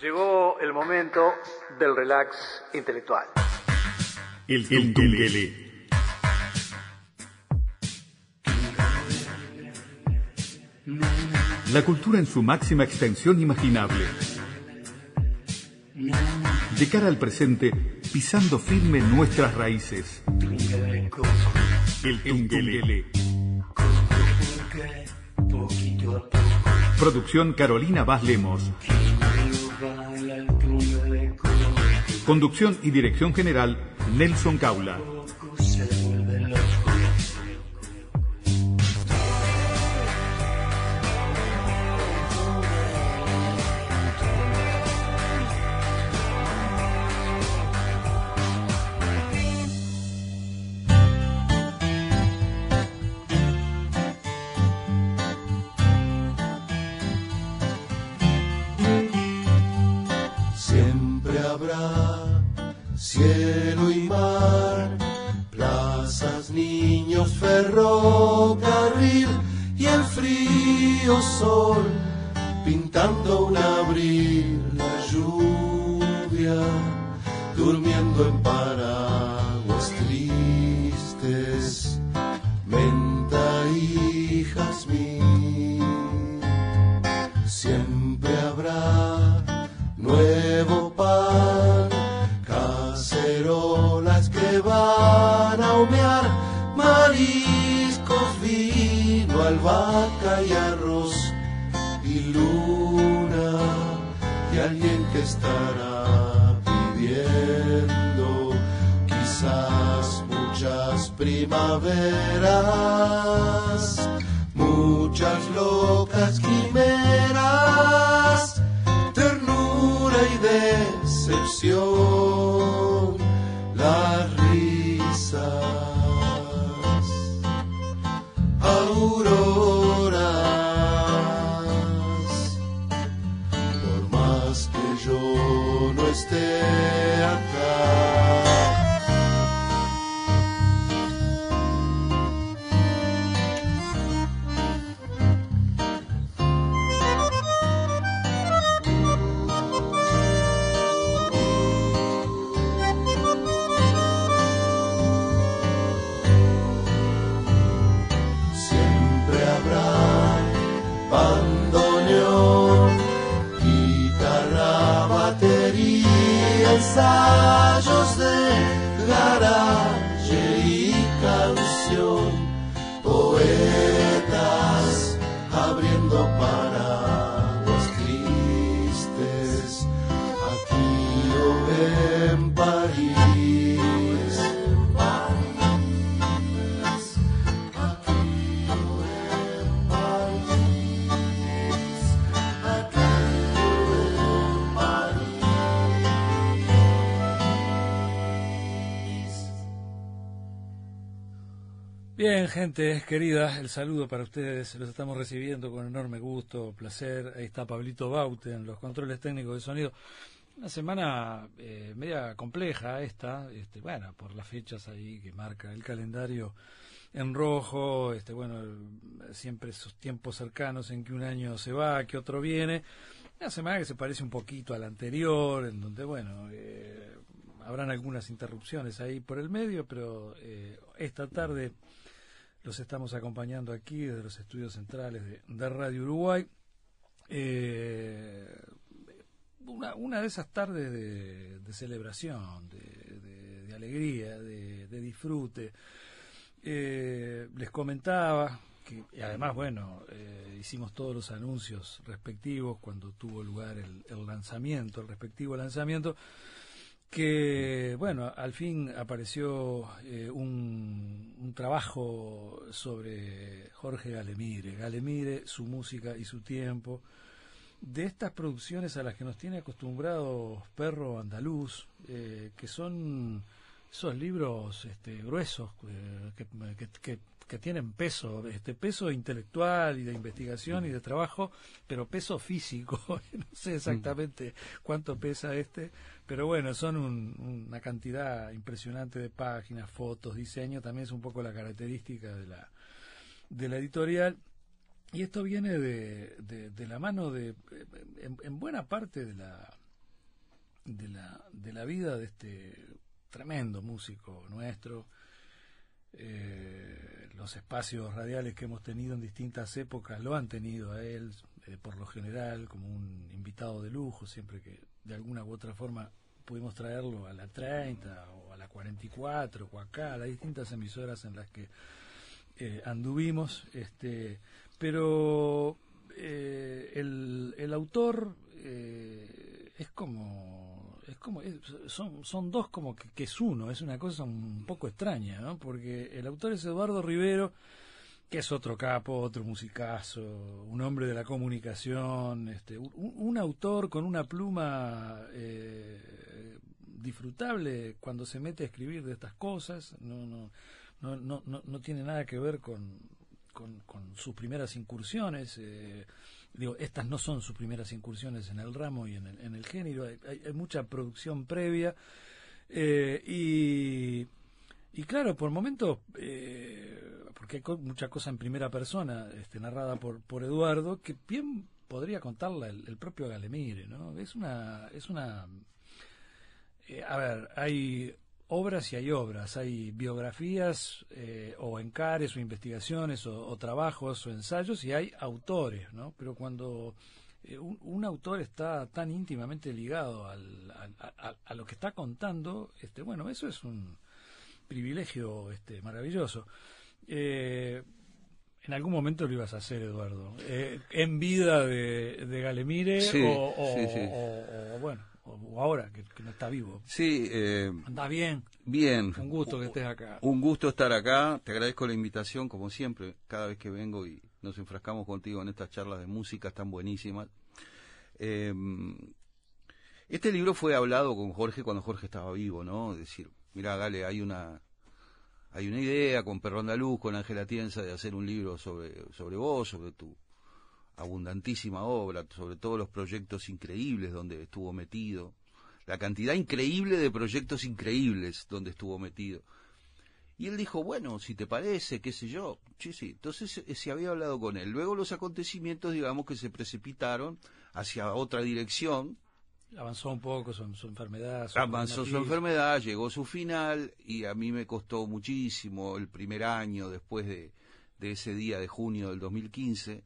Llegó el momento del relax intelectual. El Tungele. La cultura en su máxima extensión imaginable. De cara al presente, pisando firme nuestras raíces. El Tungele. Producción Carolina Vaz Lemos. Conducción y dirección general, Nelson Caula. Bien, gente querida, el saludo para ustedes. Los estamos recibiendo con enorme gusto, placer. Ahí está Pablito Baute en los controles técnicos de sonido. Una semana eh, media compleja esta, este, bueno, por las fechas ahí que marca el calendario en rojo, este, bueno, siempre esos tiempos cercanos en que un año se va, que otro viene. Una semana que se parece un poquito a la anterior, en donde, bueno, eh, habrán algunas interrupciones ahí por el medio, pero eh, esta tarde los estamos acompañando aquí desde los estudios centrales de, de Radio Uruguay. Eh, una, una de esas tardes de, celebración, de, alegría, de, disfrute. Eh, les comentaba que, y además, bueno, eh, hicimos todos los anuncios respectivos cuando tuvo lugar el lanzamiento, el respectivo lanzamiento, que, bueno, al fin apareció eh, un, un trabajo sobre Jorge Galemire. Galemire, su música y su tiempo. De estas producciones a las que nos tiene acostumbrados Perro Andaluz, eh, que son esos libros este, gruesos eh, que, que- tienen peso, este peso intelectual y de investigación y de trabajo, pero peso físico. no sé exactamente cuánto pesa este, pero bueno, son un- una cantidad impresionante de páginas, fotos, diseño. También es un poco la característica de la de la editorial. Y esto viene de, de, la mano de, en, buena parte de la, de la, de la vida de este tremendo músico nuestro, eh, los espacios radiales que hemos tenido en distintas épocas lo han tenido a él, eh, por lo general, como un invitado de lujo, siempre que de alguna u otra forma pudimos traerlo a la 30 o a la 44 o acá, a las distintas emisoras en las que eh, anduvimos, este, pero el, el, autor es como es como son son dos como que, es uno es una cosa un poco extraña ¿no? porque el autor es Eduardo Rivero que es otro capo otro musicazo un hombre de la comunicación este un, autor con una pluma eh, disfrutable cuando se mete a escribir de estas cosas no no no no no, no tiene nada que ver con, con, sus primeras incursiones eh, digo, estas no son sus primeras incursiones en el ramo y en el, en el género, hay, mucha producción previa eh, y, y claro, por momentos, eh, porque hay mucha cosa en primera persona, este, narrada por, por Eduardo, que bien podría contarla el, propio Galemire, ¿no? Es una, es una, eh, a ver, hay obras y hay obras, hay biografías eh, o encares o investigaciones o, trabajos o ensayos y hay autores, ¿no? Pero cuando eh, un, autor está tan íntimamente ligado al, a, lo que está contando, este, bueno, eso es un privilegio este, maravilloso. Eh, en algún momento lo ibas a hacer, Eduardo. en vida de, de Galemire o, o, bueno, o, ahora que, no está vivo. Sí. Eh, ¿Anda bien? Bien. Un gusto que estés acá. Un gusto estar acá. Te agradezco la invitación, como siempre, cada vez que vengo y nos enfrascamos contigo en estas charlas de música tan buenísimas. Eh, este libro fue hablado con Jorge cuando Jorge estaba vivo, ¿no? Es decir, mira, Gale, hay una hay una idea con Perro Andaluz, con Ángela Tienza, de hacer un libro sobre, sobre vos, sobre tu, abundantísima obra, sobre todos los proyectos increíbles donde estuvo metido, la cantidad increíble de proyectos increíbles donde estuvo metido. Y él dijo, bueno, si te parece, qué sé yo, sí, sí. Entonces eh, se había hablado con él. Luego los acontecimientos, digamos, que se precipitaron hacia otra dirección. Avanzó un poco su, su enfermedad. Avanzó su enfermedad, llegó su final y a mí me costó muchísimo el primer año después de, de ese día de junio del 2015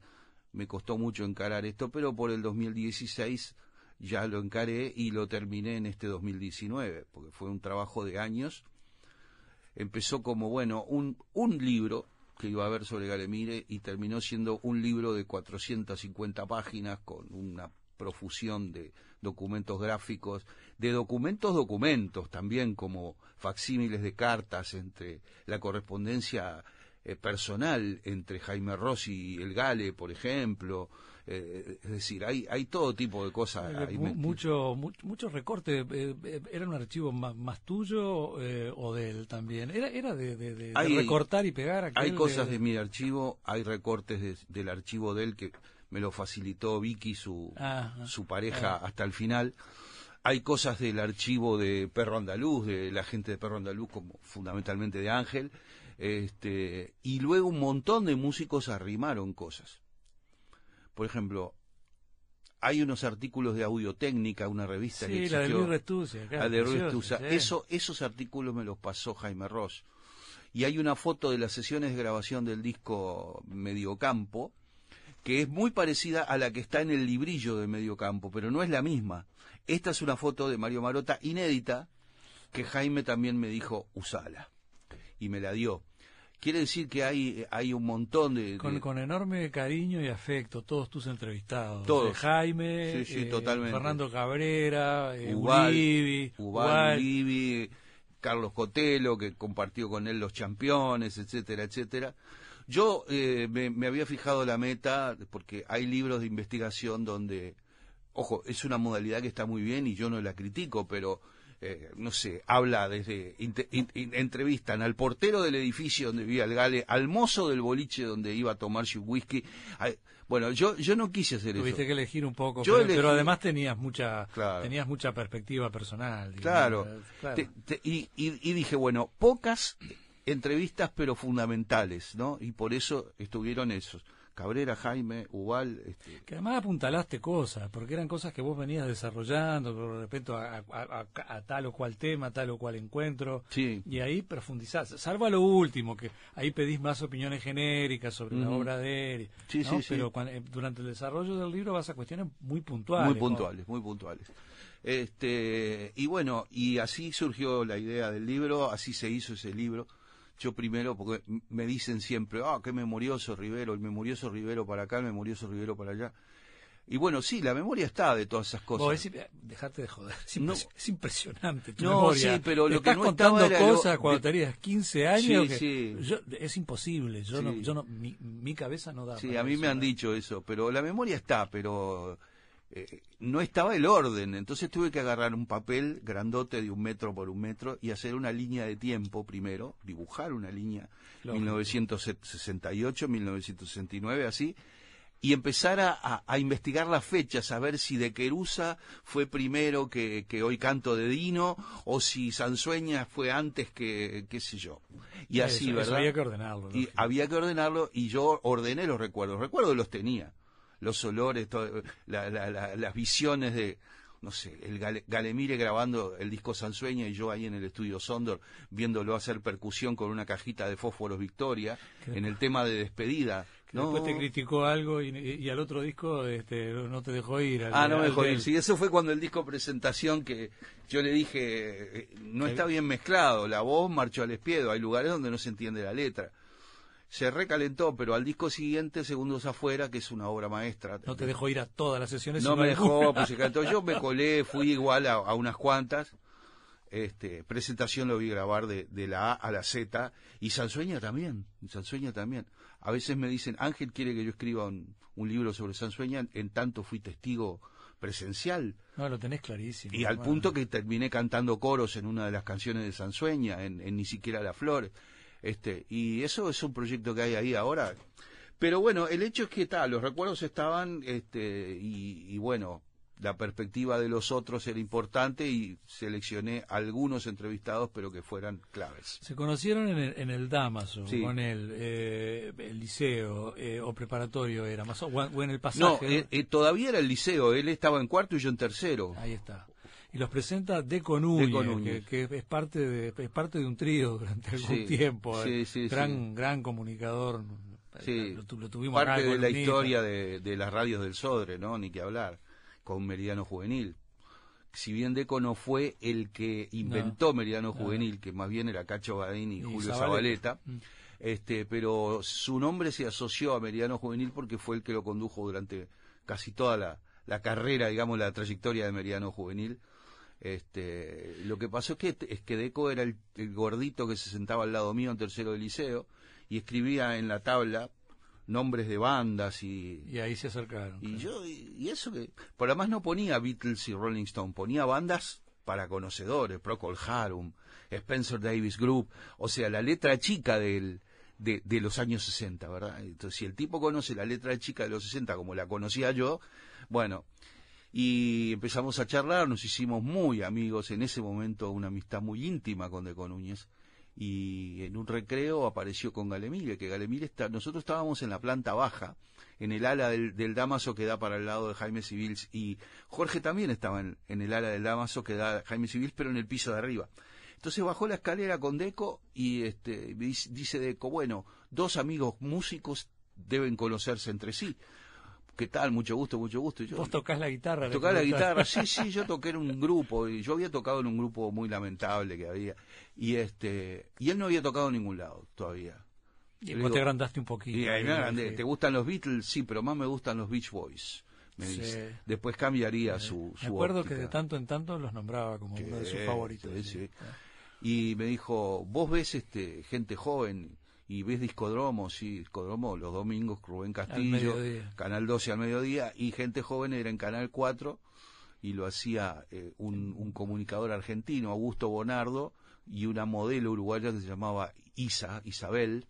me costó mucho encarar esto, pero por el 2016 ya lo encaré y lo terminé en este 2019, porque fue un trabajo de años. Empezó como, bueno, un, un libro que iba a haber sobre Galemire y terminó siendo un libro de 450 páginas con una profusión de documentos gráficos, de documentos documentos también como facsímiles de cartas entre la correspondencia eh, personal entre Jaime Rossi y el Gale, por ejemplo. Eh, es decir, hay, hay todo tipo de cosas. Eh, mucho, mucho, recorte. ¿Era un archivo más, tuyo o de él también? ¿Era, era de, recortar y pegar? Hay cosas de... mi archivo, hay recortes del archivo de él que me lo facilitó Vicky, su, su pareja, hasta el final hay cosas del archivo de Perro Andaluz, de la gente de Perro Andaluz, como fundamentalmente de Ángel, este, y luego un montón de músicos arrimaron cosas. Por ejemplo, hay unos artículos de Audiotécnica, una revista sí, la de Luis Restusa. la de Luis Eso, esos artículos me los pasó Jaime Ross. Y hay una foto de las sesiones de grabación del disco Mediocampo, que es muy parecida a la que está en el librillo de Mediocampo, pero no es la misma. Esta es una foto de Mario Marota inédita, que Jaime también me dijo, usala. Y me la dio. Quiere decir que hay, hay un montón de, Con, enorme cariño y afecto, todos tus entrevistados. Todos. Jaime, sí, eh, Fernando Cabrera, eh, Carlos Cotelo, que compartió con él los campeones, etcétera, etcétera. Yo eh, me, me, había fijado la meta, porque hay libros de investigación donde, ojo, es una modalidad que está muy bien y yo no la critico, pero eh, no sé, habla desde, entrevistan al portero del edificio donde vivía el Gale, al mozo del boliche donde iba a tomarse un whisky. bueno, yo, yo no quise hacer eso. Tuviste que elegir un poco, pero, además tenías mucha, tenías mucha perspectiva personal. claro. y, y, dije, bueno, pocas entrevistas pero fundamentales, ¿no? Y por eso estuvieron esos. Cabrera, Jaime, Ubal, este, Que además apuntalaste cosas, porque eran cosas que vos venías desarrollando con respecto a, a- a- a tal o cual tema, tal o cual encuentro. Sí. Y ahí profundizás, salvo a lo último, que ahí pedís más opiniones genéricas sobre la obra de él. Sí, ¿no? sí, sí. Pero cuan- eh, durante el desarrollo del libro vas a cuestiones muy puntuales. muy ¿no? puntuales, muy puntuales. Este, y bueno, y así surgió la idea del libro, así se hizo ese libro. Yo primero, porque me dicen siempre, ah, qué memorioso Rivero, el memorioso Rivero para acá, el memorioso Rivero para allá. Y bueno, sí, la memoria está de todas esas cosas. Vos, es- eh, dejate de joder. Es, No. impres- es impresionante tu No, memoria. sí, pero lo Estás que no contando estaba era lo- cosas cuando tenías 15 años. Sí, que sí. yo- es imposible. Yo no, yo no, mi, mi cabeza no da. Sí, a mí eso, me han dicho eso, pero la memoria está, pero eh, no estaba el orden. Entonces tuve que agarrar un papel grandote de un metro por un metro y hacer una línea de tiempo primero, dibujar una línea, Lógico. 1968, 1969, así, y empezar a, a- a investigar las fechas, a ver si de Querusa fue primero que, que hoy canto de Dino, o si Sansueña fue antes que, qué sé yo. Y así, Eso- eso ¿verdad? había que ordenarlo. y había que ordenarlo y yo ordené los recuerdos. Recuerdos los tenía, los olores, todo- la- la- la- las visiones de, no sé, el Gale- Galemire grabando el disco Sansueña y yo ahí en el estudio Sondor viéndolo hacer percusión con una cajita de fósforos Victoria en el tema de despedida. ¿no? Después te criticó algo y, y al otro disco este, no te dejó ir. al- Ah, no me dejó ir. Sí, eso fue cuando el disco presentación que yo le dije, eh, no está bien mezclado, la voz marchó al espiedo, hay lugares donde no se entiende la letra. Se recalentó, pero al disco siguiente, Segundos Afuera, que es una obra maestra. No te dejó ir a todas las sesiones. No me dejó, pues se cantó. Yo me colé, fui igual a, a unas cuantas. Este, presentación lo vi grabar de, de la A a la Z. Y Sansueña también. Sansueña también. A veces me dicen, Ángel quiere que yo escriba un, un libro sobre Sansueña, en tanto fui testigo presencial. No, lo tenés clarísimo. Y al punto que terminé cantando coros en una de las canciones de Sansueña, en, en Ni siquiera las flores. Este, y eso es un proyecto que hay ahí ahora. Pero bueno, el hecho es que tal, los recuerdos estaban, este, y, y bueno, la perspectiva de los otros era importante y seleccioné algunos entrevistados, pero que fueran claves. Se conocieron en el, en el Damaso, Sí. con el, eh, el liceo eh, o preparatorio era, más o, o en el No, pasaje. eh, eh, todavía era el liceo, él estaba en cuarto y yo en tercero. Ahí está. Y los presenta Deco Núñez, Deco Núñez. Que, que es parte de es parte de un trío durante algún Sí, tiempo. sí, eh, sí, gran gran comunicador. Sí, Lo, lo tuvimos parte de la historia de, de las radios del Sodre, ¿no? Ni que hablar, con Meridiano Juvenil. Si bien Deco no fue el que inventó Meridiano Juvenil, que más bien era Cacho Badín y, Y Julio Zabaleta. Zabaleta, Mm. este, pero su nombre se asoció a Meridiano Juvenil porque fue el que lo condujo durante casi toda la, la carrera, digamos, la trayectoria de Meridiano Juvenil. Este, lo que pasó es que, es que Deco era el, el gordito que se sentaba al lado mío en tercero de liceo y escribía en la tabla nombres de bandas y, Y ahí se acercaron. y yo, y, y eso que, por además no ponía Beatles y Rolling Stone, ponía bandas para conocedores, Procol Harum, Spencer Davis Group, o sea, la letra chica del, de, de los años 60, ¿verdad? Entonces, si el tipo conoce la letra chica de los 60 como la conocía yo, bueno, y empezamos a charlar, nos hicimos muy amigos, en ese momento una amistad muy íntima con Deco Núñez, y en un recreo apareció con Galemire, que Galemire está, nosotros estábamos en la planta baja, en el ala del, del que da para el lado de Jaime Civils, y Jorge también estaba en, el ala del Damaso que da Jaime Civils, pero en el piso de arriba. Entonces bajó la escalera con Deco y este, dice Deco, bueno, dos amigos músicos deben conocerse entre sí. ¿Qué tal? Mucho gusto, mucho gusto. Y yo, Vos tocás la guitarra. Tocar la guitarra, sí, sí, yo toqué en un grupo, y yo había tocado en un grupo muy lamentable que había, y este, y él no había tocado en ningún lado todavía. Y vos digo, te agrandaste un poquito. Y ahí me agrandé. sí. ¿Te gustan los Beatles? Sí, pero más me gustan los Beach Boys. Me Sí. dice. Después cambiaría su, su Me acuerdo óptica. que de tanto en tanto los nombraba como uno de sus Sí, favoritos. sí, sí. sí. Y me dijo, vos ves este gente joven y ves discodromo, sí, discodromo los domingos, Rubén Castillo. Canal 12 al mediodía, y gente joven era en Canal 4 y lo hacía eh, un, un comunicador argentino, Augusto Bonardo, y una modelo uruguaya que se llamaba Isa, Isabel,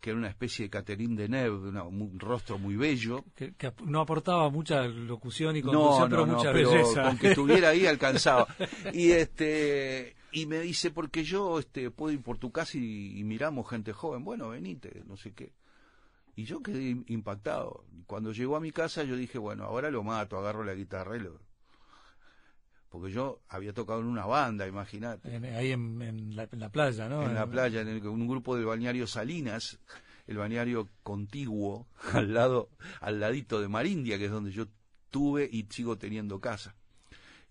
que era una especie de Catherine de una- un rostro muy bello, Que, no aportaba mucha locución y no, conducción, no, pero no, mucha pero belleza. con que estuviera ahí alcanzaba. Y este y me dice, porque yo este, puedo ir por tu casa y, y miramos gente joven. Bueno, venite, no sé qué. Y yo quedé im- impactado. Cuando llegó a mi casa yo dije, bueno, ahora lo mato, agarro la guitarra y lo... Porque yo había tocado en una banda, imagínate. Ahí en, en la, en la playa, ¿no? en la playa, en el- un grupo del balneario Salinas, el balneario contiguo, al lado, al ladito de Marindia, que es donde yo tuve y sigo teniendo casa.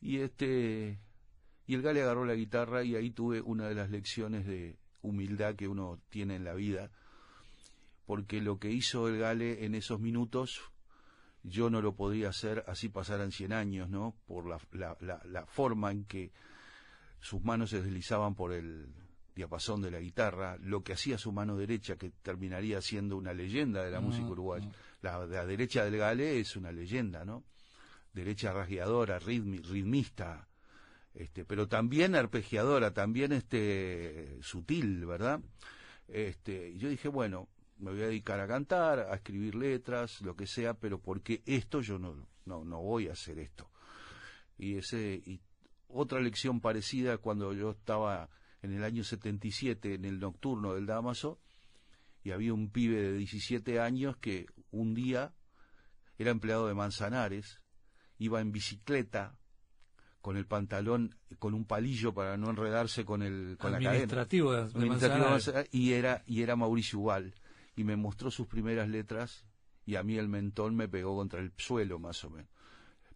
Y este, y el Gale agarró la guitarra y ahí tuve una de las lecciones de humildad que uno tiene en la vida, porque lo que hizo el Gale en esos minutos yo no lo podía hacer así pasaran 100 años, ¿no? Por la, la, la, la forma en que sus manos se deslizaban por el diapasón de la guitarra, lo que hacía su mano derecha, que terminaría siendo una leyenda de la música uruguaya. La, la derecha del Gale es una leyenda, ¿no? Derecha rasgueadora, ritmi- ritmista, este, pero también arpegiadora, también este sutil, ¿verdad? Este, y yo dije, bueno, me voy a dedicar a cantar, a escribir letras, lo que sea, pero porque esto yo no, no, no voy a hacer esto. Y ese, y otra lección parecida cuando yo estaba en el año 77 en el nocturno del Damaso, y había un pibe de 17 años que un día era empleado de Manzanares, iba en bicicleta con el pantalón con un palillo para no enredarse con el con la cadena. De, Administrativo. Manzanares, y era y era Mauricio Ubal. Y me mostró sus primeras letras y a mí el mentón me pegó contra el suelo más o menos.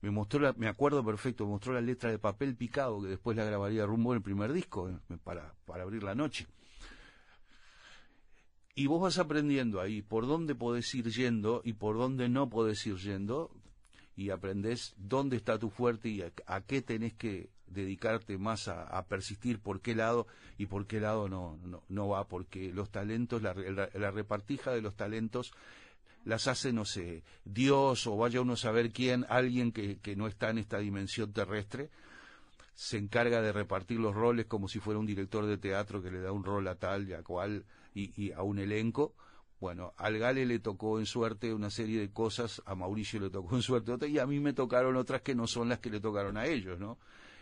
Me mostró la, me acuerdo perfecto me mostró la letra de papel picado que después la grabaría rumbo en el primer disco eh, para para abrir la noche. Y vos vas aprendiendo ahí por dónde podés ir yendo y por dónde no podés ir yendo y aprendés dónde está tu fuerte y a, a qué tenés que dedicarte más a, persistir, por qué lado y por qué lado no, no, va, porque los talentos, la, la- repartija de los talentos las hace, no sé, Dios o vaya uno a saber quién, alguien que, que no está en esta dimensión terrestre, se encarga de repartir los roles como si fuera un director de teatro que le da un rol a tal y a cual y a un elenco. Bueno, al Gale le tocó en suerte una serie de cosas, a Mauricio le tocó en suerte otra, y a mí me tocaron otras que no son las que le tocaron a ellos, ¿no?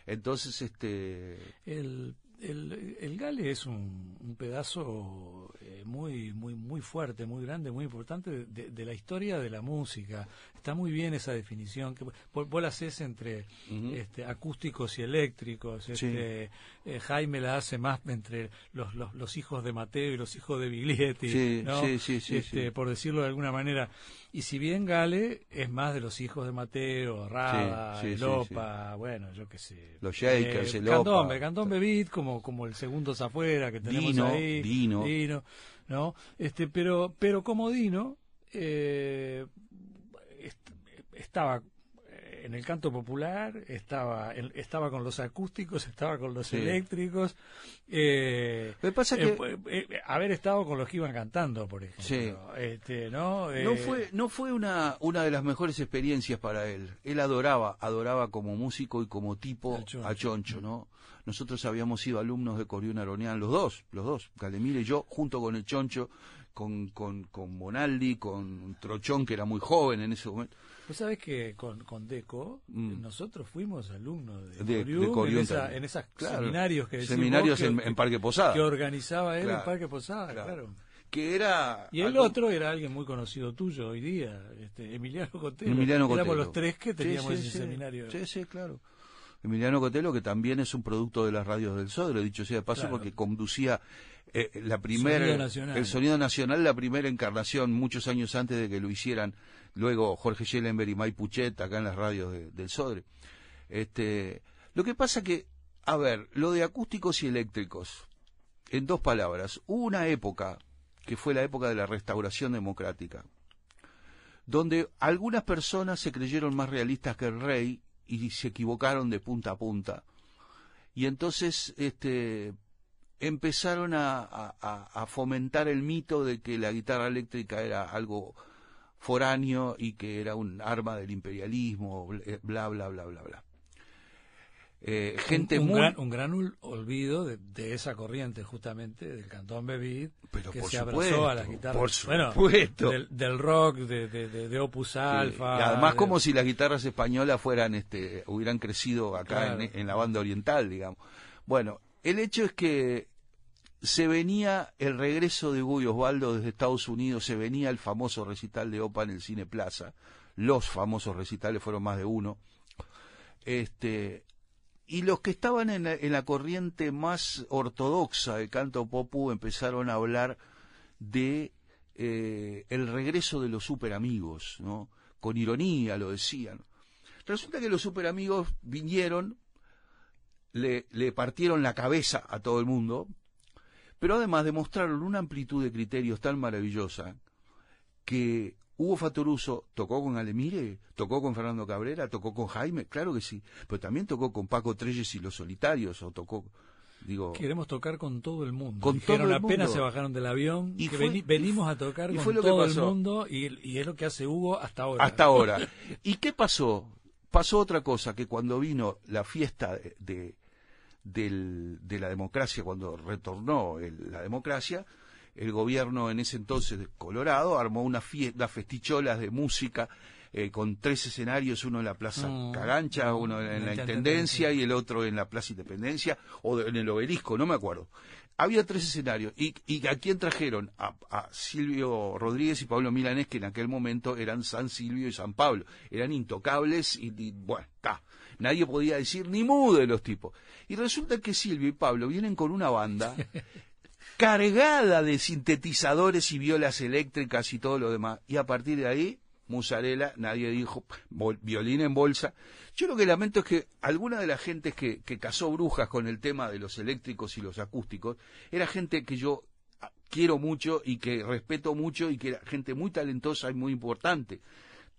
Entonces, este, El, el, el Gale es un, un pedazo eh, muy, muy, muy fuerte, muy grande, muy importante de, de la historia de la música. Está muy bien esa definición que vos, vos la haces entre este, acústicos y eléctricos. Este, eh, Jaime la hace más entre los, los, los hijos de Mateo y los hijos de Biglietti, Sí, ¿no? sí, Este, sí. por decirlo de alguna manera. Y si bien Gale es más de los hijos de Mateo, Rada, Elopa, bueno, yo qué sé. Los Shakers, eh, Elopa. Candombe, Candombe Beat como, como el segundo afuera que tenemos Dino, ahí. Dino. ¿no? Este, pero, pero como Dino, eh, est- estaba en el canto popular, estaba, en- estaba con los acústicos, estaba con los Sí. eléctricos. Eh, que pasa eh, que- eh, eh, haber estado con los que iban cantando, por ejemplo. Sí. Este, ¿no? no Eh, fue, no fue una, una de las mejores experiencias para él. Él adoraba, adoraba como músico y como tipo Choncho. a Choncho, ¿no? Nosotros habíamos sido alumnos de Corión Aronian, los dos, los dos, Calemire y yo, junto con el Choncho, con, con, con Bonaldi, con Trochón, que era muy joven en ese momento. Vos sabés que con, con Deco Mm. nosotros fuimos alumnos de, De- de Corium, Corium en, esa- en esos Claro. seminarios que Seminarios vos que- en- Parque Posada. que organizaba él Claro. en Parque Posada, Claro. claro. Que era... Y el otro era alguien muy conocido tuyo hoy día, este, Emiliano Cotelo. Emiliano Éramos Cotelo. los tres que Sí, teníamos sí, ese sí. seminario. Sí, sí, claro. Emiliano Cotelo, que también es un producto de las radios del Sodre, dicho sea de paso, porque conducía eh, la primera, Sonido Nacional. el Sonido Nacional, la primera encarnación, muchos años antes de que lo hicieran luego Jorge Schellenberg y May Puchet acá en las radios de- del Sodre. Este, lo que pasa que, a ver, lo de acústicos y eléctricos, en dos palabras, hubo una época, que fue la época de la restauración democrática, donde algunas personas se creyeron más realistas que el rey y se equivocaron de punta a punta. Y entonces este, empezaron a, a- a- fomentar el mito de que la guitarra eléctrica era algo foráneo y que era un arma del imperialismo, bla, bla, bla, bla, bla. Eh, gente un, un muy... gran, un gran ol- olvido de, de esa corriente justamente del cantón Bevid Pero que por se supuesto, abrazó a las guitarras por bueno, supuesto. del, del rock de, de, Opus Sí, Alpha y además de- como si las guitarras españolas fueran este hubieran crecido acá Claro. en, en la banda oriental digamos bueno el hecho es que se venía el regreso de Guy Osvaldo desde Estados Unidos, se venía el famoso recital de OPA en el Cine Plaza, los famosos recitales fueron más de uno, este, y los que estaban en la, en la corriente más ortodoxa de canto popú empezaron a hablar de eh, el regreso de los super amigos, ¿no? Con ironía lo decían. Resulta que los super amigos vinieron, le, le partieron la cabeza a todo el mundo, pero además demostraron una amplitud de criterios tan maravillosa que Hugo Fatoruso tocó con Alemire, tocó con Fernando Cabrera, tocó con Jaime, claro que sí, pero también tocó con Paco Treyes y los Solitarios, o tocó, digo... Queremos tocar con todo el mundo. Con Dijeron, todo el apenas mundo. se bajaron del avión, Y que fue- veni- y venimos a tocar y con fue lo que todo el mundo y, y es lo que hace Hugo hasta ahora. Hasta ahora. ¿Y qué pasó? Pasó otra cosa, que cuando vino la fiesta de, de, del- de la democracia, cuando retornó el- la democracia, el gobierno en ese entonces de Colorado armó una fiesta, unas festicholas de música eh, con tres escenarios, uno en la Plaza Mm, Cagancha, uno en la Intendencia y el otro en la Plaza Independencia o de- en el Obelisco, no me acuerdo. Había tres escenarios. ¿Y, y a quién trajeron? A, a Silvio Rodríguez y Pablo Milanés, que en aquel momento eran San Silvio y San Pablo. Eran intocables y, y, bueno, está. Nadie podía decir ni mu de los tipos. Y resulta que Silvio y Pablo vienen con una banda cargada de sintetizadores y violas eléctricas y todo lo demás. Y a partir de ahí, musarela, nadie dijo, violín en bolsa. Yo lo que lamento es que alguna de las gentes que, que cazó brujas con el tema de los eléctricos y los acústicos, era gente que yo quiero mucho y que respeto mucho y que era gente muy talentosa y muy importante.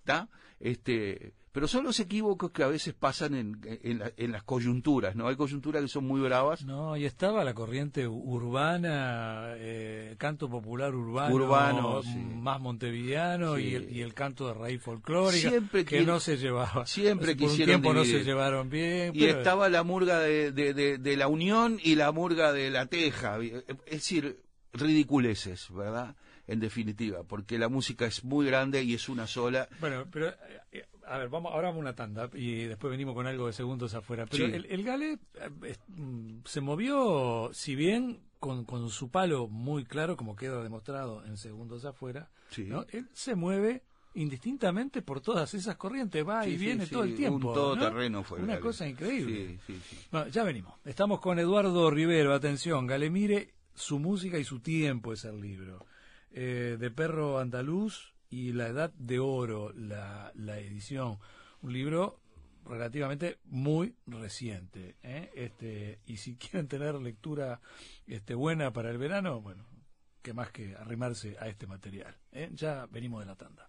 ¿Está? Este, pero son los equívocos que a veces pasan en, en, la- en las coyunturas, ¿no? Hay coyunturas que son muy bravas. No, y estaba la corriente urbana, eh, canto popular urbano, Urbano, sí. más montevideano Sí. y, el, y el canto de raíz folclórica, Siempre que no se llevaba. siempre Por un quisieron tiempo no se llevaron bien. Y pero- estaba la murga de, de, de- de la Unión y la murga de la Teja. Es decir, ridiculeces, ¿verdad? En definitiva, porque la música es muy grande y es una sola. Bueno, pero eh, a ver, vamos, ahora vamos a una tanda y después venimos con algo de segundos afuera. Pero Sí. el, el Gale eh, mm, se movió, si bien con, con su palo muy claro, como queda demostrado en segundos afuera, Sí. ¿no? él se mueve indistintamente por todas esas corrientes, va y Sí, viene sí, todo el tiempo. Un ¿no? todoterreno fue. Una Gale. cosa increíble. Sí, sí, sí. Bueno, ya venimos. Estamos con Eduardo Rivero. Atención, Galemire, su música y su tiempo es el libro. Eh, de Perro Andaluz y La Edad de Oro, la, la edición. Un libro relativamente muy reciente. ¿eh? Este, y si quieren tener lectura este, buena para el verano, bueno, que más que arrimarse a este material. ¿eh? Ya venimos de la tanda.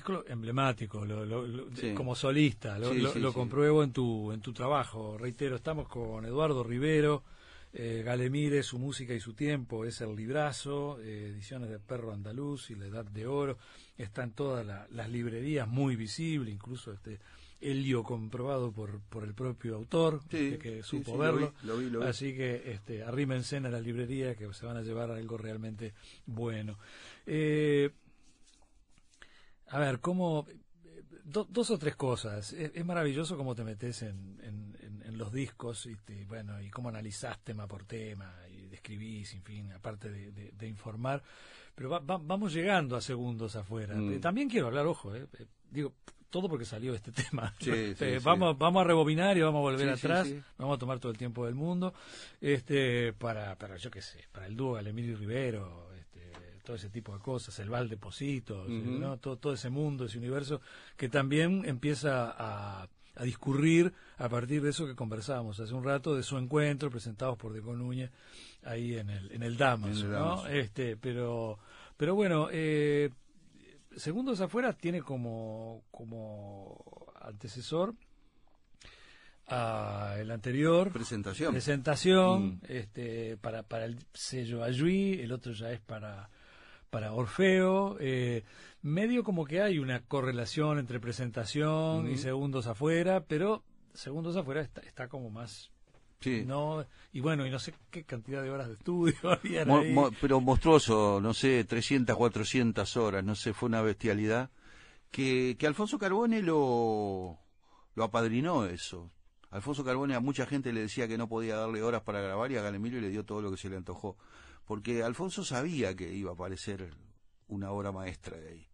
Disco emblemático, lo- lo- lo- Sí. como solista, lo, Sí, compruebo en tu, en tu trabajo. Reitero, estamos con Eduardo Rivero, eh, Galemire, su música y su tiempo, es El Librazo, eh, ediciones de Perro Andaluz y La Edad de Oro, está en todas la- las librerías, muy visible, incluso este helio comprobado por, por el propio autor, este, que supo lo verlo. vi, lo vi, lo vi. Así que este, arrímense a la librería que se van a llevar algo realmente bueno. Eh, a ver, ¿cómo...? do- dos o tres cosas. Es, es maravilloso cómo te metes en, en- en- en los discos y, te- bueno, y cómo analizás tema por tema y describís, en fin, aparte de, de- de informar. Pero va- va- vamos llegando a segundos afuera. Mm. Eh, También quiero hablar, ojo, eh, eh, digo, todo porque salió este tema. Sí, sí, Eh, sí. Vamos, vamos a rebobinar y vamos a volver atrás. Vamos a tomar todo el tiempo del mundo. Este, para, para yo qué sé, para el dúo y Rivero, todo ese tipo de cosas, el Val Depositos, Ujú. ¿no? todo, todo ese mundo, ese universo, que también empieza a, a discurrir a partir de eso que conversábamos hace un rato, de su encuentro, presentados por Deco Núñez, ahí en el, en el Damas, ¿no? Este, pero, pero bueno, eh, Segundos Afuera tiene como, como antecesor a el anterior Presentación. presentación Mm. este para para el sello Ayui el otro ya es para para Orfeo eh, medio como que hay una correlación entre presentación y segundos afuera pero segundos afuera está, está como más Sí. no y bueno y no sé qué cantidad de horas de estudio había mo- pero monstruoso, no sé, 300, 400 horas, no sé, fue una bestialidad. Que, que Alfonso Carbone lo, lo apadrinó eso. Alfonso Carbone a mucha gente le decía que no podía darle horas para grabar y a Galemilio le dio todo lo que se le antojó. Porque Alfonso sabía que iba a aparecer una obra maestra de ahí.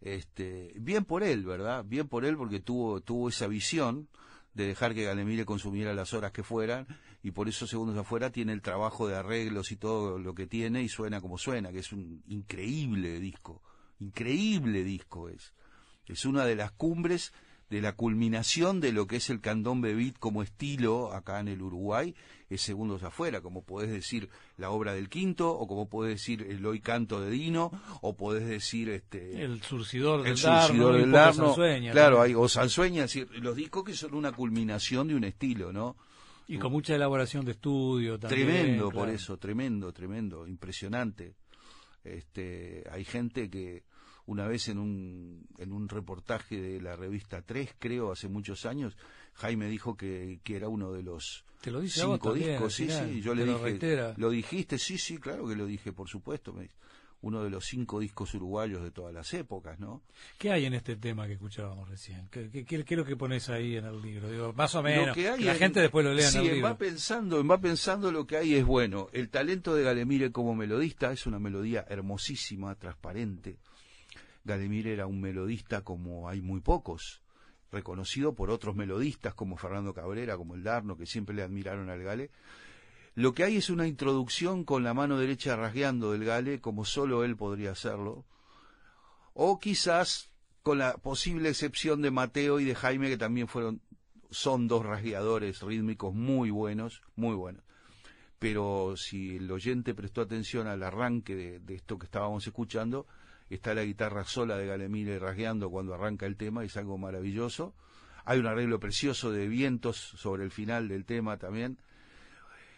Este, bien por él, ¿verdad? Bien por él porque tuvo, tuvo esa visión de dejar que Galemire consumiera las horas que fueran y por eso Segundos Afuera tiene el trabajo de arreglos y todo lo que tiene y suena como suena, que es un increíble disco, increíble disco es. Es una de las cumbres de la culminación de lo que es el candombe beat como estilo acá en el Uruguay, es Segundos Afuera, como podés decir la obra del quinto, o como podés decir el hoy canto de Dino, o podés decir este el surcidor del el Darno surcidor y del un poco Darno, Sansueña claro, hay, o Sansueña, es decir, los discos que son una culminación de un estilo, ¿no? y con mucha elaboración de estudio también tremendo por eso, tremendo, tremendo, impresionante. Este, hay gente que una vez en un, en un reportaje de la revista 3, creo, hace muchos años, Jaime dijo que, que era uno de los Te lo dice a vos cinco también, discos, sí, final, sí, yo le dije, reitera. ¿lo dijiste? Sí, sí, claro que lo dije, por supuesto, me uno de los cinco discos uruguayos de todas las épocas, ¿no? ¿Qué hay en este tema que escuchábamos recién? ¿Qué, qué, qué- qué es lo que pones ahí en el libro? Digo, más o menos. Que hay la en- gente después lo lea sí, en el libro. va pensando, en va pensando lo que hay es bueno. El talento de Galemire como melodista es una melodía hermosísima, transparente. Galemire era un melodista como hay muy pocos, reconocido por otros melodistas como Fernando Cabrera, como el Darno, que siempre le admiraron al Gale. Lo que hay es una introducción con la mano derecha rasgueando del Gale, como solo él podría hacerlo. O quizás con la posible excepción de Mateo y de Jaime, que también fueron, son dos rasgueadores rítmicos muy buenos, muy buenos. Pero si el oyente prestó atención al arranque de, de esto que estábamos escuchando, está la guitarra sola de Galemire rasgueando cuando arranca el tema, es algo maravilloso. Hay un arreglo precioso de vientos sobre el final del tema también.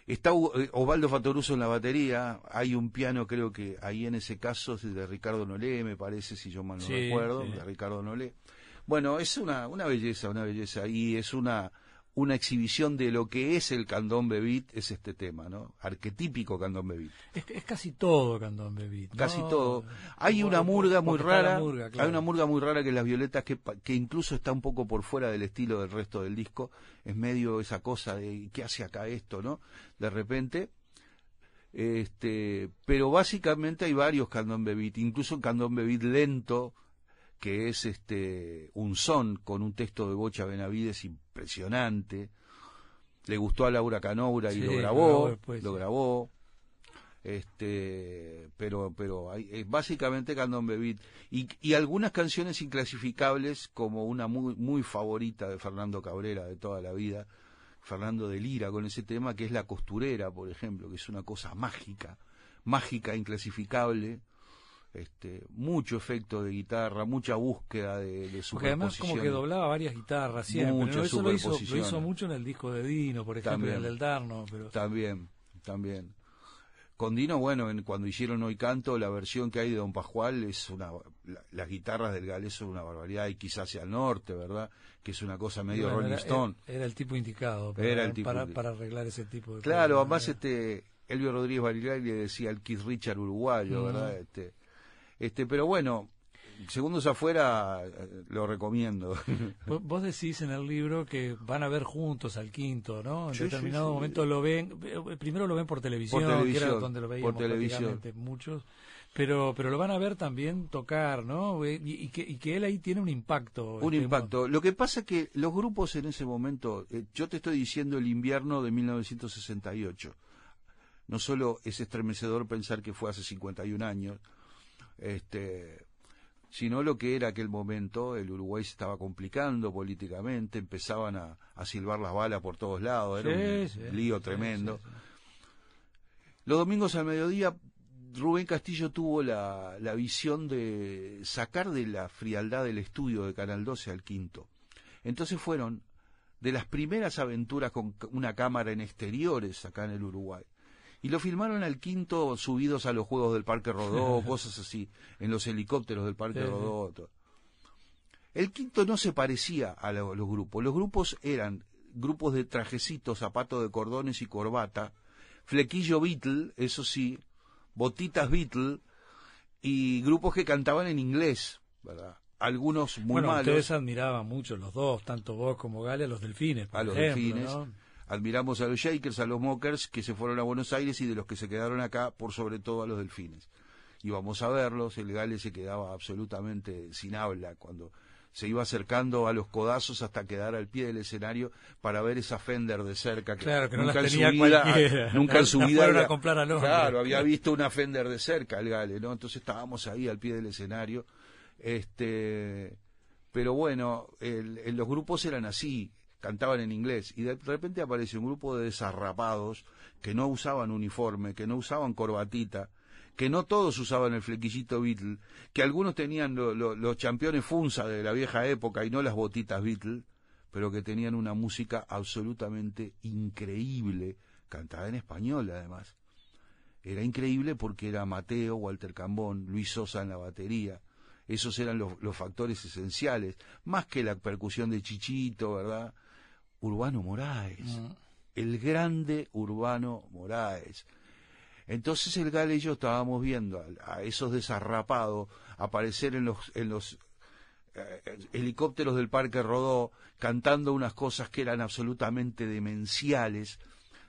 Está eh, Osvaldo Fatoruso en la batería, hay un piano creo que ahí en ese caso es de Ricardo Nolé, me parece, si yo mal no Sí, recuerdo, sí. de Ricardo Nolé. Bueno, es una, una belleza, una belleza, y es una, una exhibición de lo que es el candombe beat, es este tema, ¿no? Arquetípico candombe beat. Es, es casi todo Candombe Beat. ¿no? Casi todo. Hay una murga muy rara, murga, claro. hay una murga muy rara que es Las Violetas, que, que incluso está un poco por fuera del estilo del resto del disco, es medio esa cosa de ¿qué hace acá esto, no? De repente, este, pero básicamente hay varios candombe beat, incluso un candombe beat lento, que es este un son con un texto de Bocha Benavides impresionante. Le gustó a Laura Canoura y Sí, lo grabó, lo grabó. Este, pero pero hay, es básicamente candombe beat y, y algunas canciones inclasificables como una muy muy favorita de Fernando Cabrera de toda la vida. Fernando de Lira con ese tema que es la costurera, por ejemplo, que es una cosa mágica, mágica, inclasificable, este, mucho efecto de guitarra, mucha búsqueda de, de Porque además como que doblaba varias guitarras siempre. Muchas. Eso lo hizo, lo superposiciones. hizo mucho en el disco de Dino, por ejemplo, También. en el del Darno. Pero... También, también. Con Dino, bueno, en- cuando hicieron Hoy Canto, la versión que hay de Don Pascual es una. la- las guitarras del galés son una barbaridad, y quizás hacia el norte, ¿verdad? Que es una cosa medio Bueno, Rolling era, Stone. Era, el tipo indicado para, Era el tipo para, arreglar ese tipo de Claro, además este Elvio Rodríguez Barilay le decía el Keith Richard uruguayo. ¿verdad? Este, este, pero bueno, segundos afuera eh, lo recomiendo. Vos- decís en el libro que van a ver juntos al quinto, ¿no? En Sí, determinado sí. momento lo ven, eh, primero lo ven por televisión, que televisión, era donde lo veíamos por televisión. muchos, pero pero lo van a ver también tocar, ¿no? Y, y que, y que él ahí tiene un impacto. Un este, impacto. Lo que pasa es que los grupos en ese momento, eh, yo te estoy diciendo el invierno de 1968. No solo es estremecedor pensar que fue hace 51 años, este, sino lo que era aquel momento. El Uruguay se estaba complicando políticamente, empezaban a, a silbar las balas por todos lados, era un Sí, lío tremendo. sí. Los domingos al mediodía, Rubén Castillo tuvo la, la visión de sacar de la frialdad del estudio de Canal 12 al quinto. Entonces fueron de las primeras aventuras con una cámara en exteriores acá en el Uruguay. Y lo filmaron al quinto subidos a los juegos del Parque Rodó, cosas así, en los helicópteros del Parque Sí. Rodó. todo. El quinto no se parecía a lo- los grupos. Los grupos eran grupos de trajecitos, zapatos de cordones y corbata, flequillo Beatle, eso sí, botitas Beatle, y grupos que cantaban en inglés, ¿verdad? Algunos muy bueno, malos. ustedes admiraban mucho los dos, tanto vos como Gale, a los delfines, por a los delfines. ¿no? Admiramos a los Shakers, a los Mockers, que se fueron a Buenos Aires y de los que se quedaron acá, por sobre todo a los delfines. Íbamos a verlos, el Gale se quedaba absolutamente sin habla cuando se iba acercando a los codazos hasta quedar al pie del escenario para ver esa Fender de cerca. Que Claro, que no nunca las en tenía su vida, cualquiera. Nunca en su Las vida. a había- comprar a Londres. Claro, había visto una Fender de cerca el Gale, ¿no? Entonces estábamos ahí al pie del escenario. Este, pero bueno, el- el- los grupos eran así, cantaban en inglés y de repente aparece un grupo de desarrapados que no usaban uniforme, que no usaban corbatita, que no todos usaban el flequillito Beatle, que algunos tenían lo- lo- los championes Funza de la vieja época y no las botitas Beatle, pero que tenían una música absolutamente increíble, cantada en español además. Era increíble porque era Mateo, Walter Cambón, Luis Sosa en la batería. Esos eran los, los factores esenciales, más que la percusión de Chichito, ¿verdad? Urbano Moraes, Mm. el grande Urbano Moraes. Entonces el Gale y yo estábamos viendo a, a esos desarrapados aparecer en los, en los eh, helicópteros del Parque Rodó cantando unas cosas que eran absolutamente demenciales,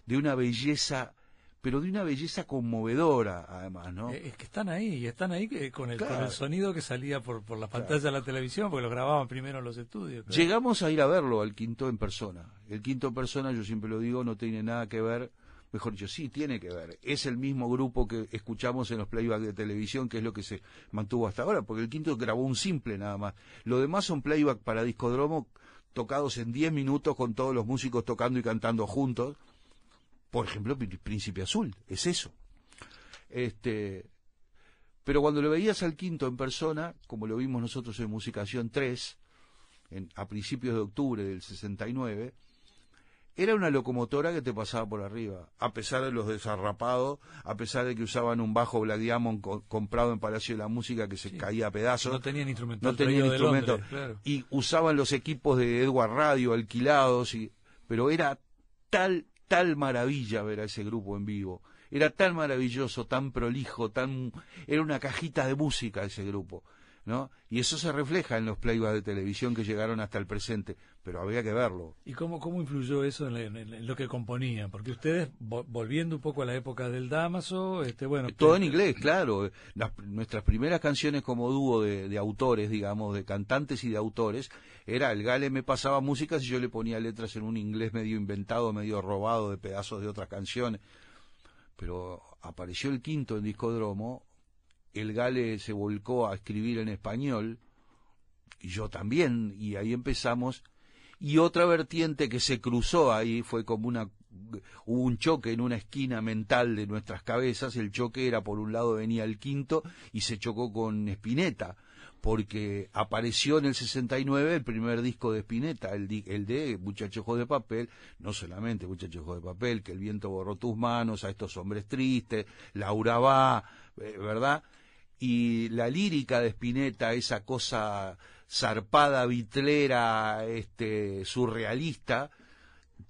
de una belleza, pero de una belleza conmovedora, además, ¿no? Eh, Es que están ahí, y están ahí que- con el, con el sonido que salía por, por la pantalla de la televisión, porque lo grababan primero en los estudios. claro. Llegamos a ir a verlo al quinto en persona. El quinto en persona, yo siempre lo digo, no tiene nada que ver, mejor dicho, sí tiene que ver. Es el mismo grupo que escuchamos en los playback de televisión, que es lo que se mantuvo hasta ahora, porque el quinto grabó un simple nada más. Lo demás son playback para discodromo tocados en 10 minutos con todos los músicos tocando y cantando juntos. Por ejemplo, Prí- Príncipe Azul, es eso. Este, pero cuando lo veías al quinto en persona, como lo vimos nosotros en Musicación 3, en- a principios de octubre del 69, era una locomotora que te pasaba por arriba, a pesar de los desarrapados, a pesar de que usaban un bajo Black Diamond co- comprado en Palacio de la Música que se Sí. caía a pedazos. No tenían instrumental no tenían traído de instrumento Londres, claro. y usaban los equipos de Edward Radio alquilados y pero era tal tal maravilla ver a ese grupo en vivo. Era tan maravilloso tan prolijo tan era una cajita de música ese grupo no y eso se refleja en los playbacks de televisión que llegaron hasta el presente pero había que verlo ¿Y cómo, cómo influyó eso en, en- en lo que componían? Porque ustedes, vo- volviendo un poco a la época del Damaso, este, bueno... Todo en inglés, claro. Las- nuestras primeras canciones como dúo de, de autores, digamos, de cantantes y de autores, era el Gale me pasaba músicas y yo le ponía letras en un inglés medio inventado, medio robado de pedazos de otras canciones. Pero apareció el quinto en Discodromo, el Gale se volcó a escribir en español, y yo también, y ahí empezamos. Y otra vertiente que se cruzó ahí fue como una hubo un choque en una esquina mental de nuestras cabezas, el choque era por un lado venía el quinto y se chocó con Spinetta, porque apareció en el 69 el primer disco de Spinetta, el, el de Muchachos de Papel, no solamente Muchachos de Papel, que el viento borró tus manos, a estos hombres tristes, Laura va, eh, ¿verdad? Y la lírica de Spinetta, esa cosa zarpada, vitlera, este, surrealista,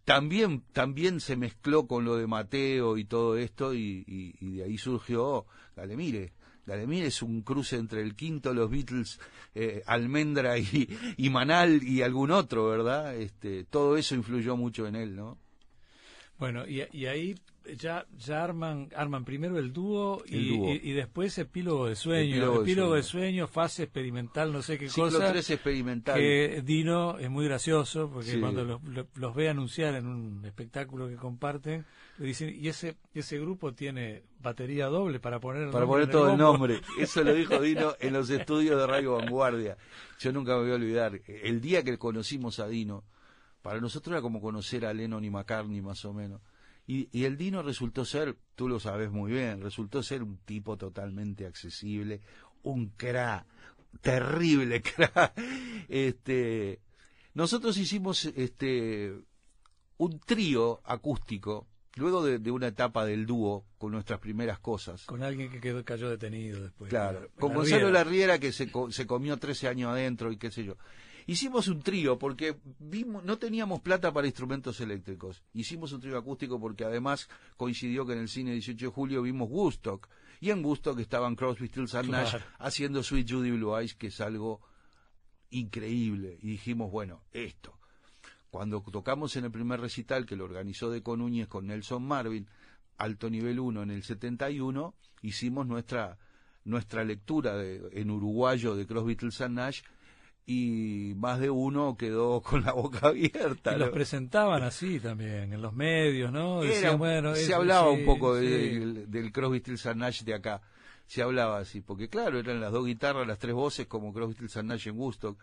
también, también se mezcló con lo de Mateo y todo esto, y, de ahí surgió Galemire. Galemire es un cruce entre el quinto, los Beatles, eh, Almendra y, Manal y algún otro, ¿verdad? Este, todo eso influyó mucho en él, ¿no? Bueno, y ahí ya, ya arman, arman primero el dúo, y, El dúo. y- y después epílogo de sueño. Epílogo Epílogo, de de sueño, fase experimental, no sé qué Ciclo cosa. 3 experimental. que Dino es muy gracioso porque Sí. cuando los, lo- los ve anunciar en un espectáculo que comparten, le dicen, y ese, ese grupo tiene batería doble para poner el Para poner el todo el bombo". nombre. Eso lo dijo Dino en los estudios de Radio Vanguardia. Yo nunca me voy a olvidar. El día que conocimos a Dino, para nosotros era como conocer a Lennon y McCartney más o menos. Y, y el Dino resultó ser, tú lo sabes muy bien, resultó ser un tipo totalmente accesible, un cra, terrible cra. Este, nosotros hicimos este un trío acústico luego de, de una etapa del dúo con nuestras primeras cosas. Con alguien que quedó, cayó detenido después. Claro, La- con Gonzalo Riera. Larriera que se, se comió 13 años adentro y qué sé yo. Hicimos un trío porque vimos, no teníamos plata para instrumentos eléctricos. Hicimos un trío acústico porque además coincidió que en el cine 18 de julio vimos Woodstock. Y en Woodstock estaban Crosby, Stills and Nash Claro. haciendo Sweet Judy Blue Eyes, que es algo increíble. Y dijimos, bueno, esto. Cuando tocamos en el primer recital que lo organizó Deco Núñez con Nelson Marvin, Alto Nivel 1 en el 71, hicimos nuestra, nuestra lectura de, en uruguayo de Crosby, Stills and Nash y más de uno quedó con la boca abierta. Y los presentaban así también, en los medios, ¿no? Era Decían, bueno, se eso, hablaba sí, un poco sí. del, del Crosby, Stills and Nash de acá. Se hablaba así, porque claro, eran las dos guitarras, las tres voces como Crosby, Stills and Nash en Woodstock.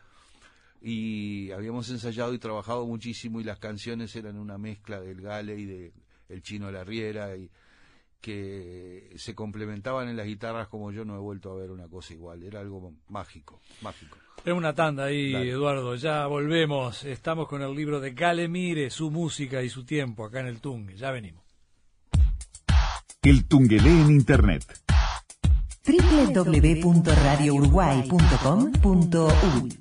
Y habíamos ensayado y trabajado muchísimo y las canciones eran una mezcla del Gale y de El Chino La Riera y que se complementaban en las guitarras como yo no he vuelto a ver una cosa igual. Era algo mágico, mágico. Es una tanda ahí, Dale. Eduardo. Ya volvemos. Estamos con el libro de Gale Mire, su música y su tiempo acá en el Tungue. Ya venimos. El Tungelé en Internet. www.radiouruguay.com.uy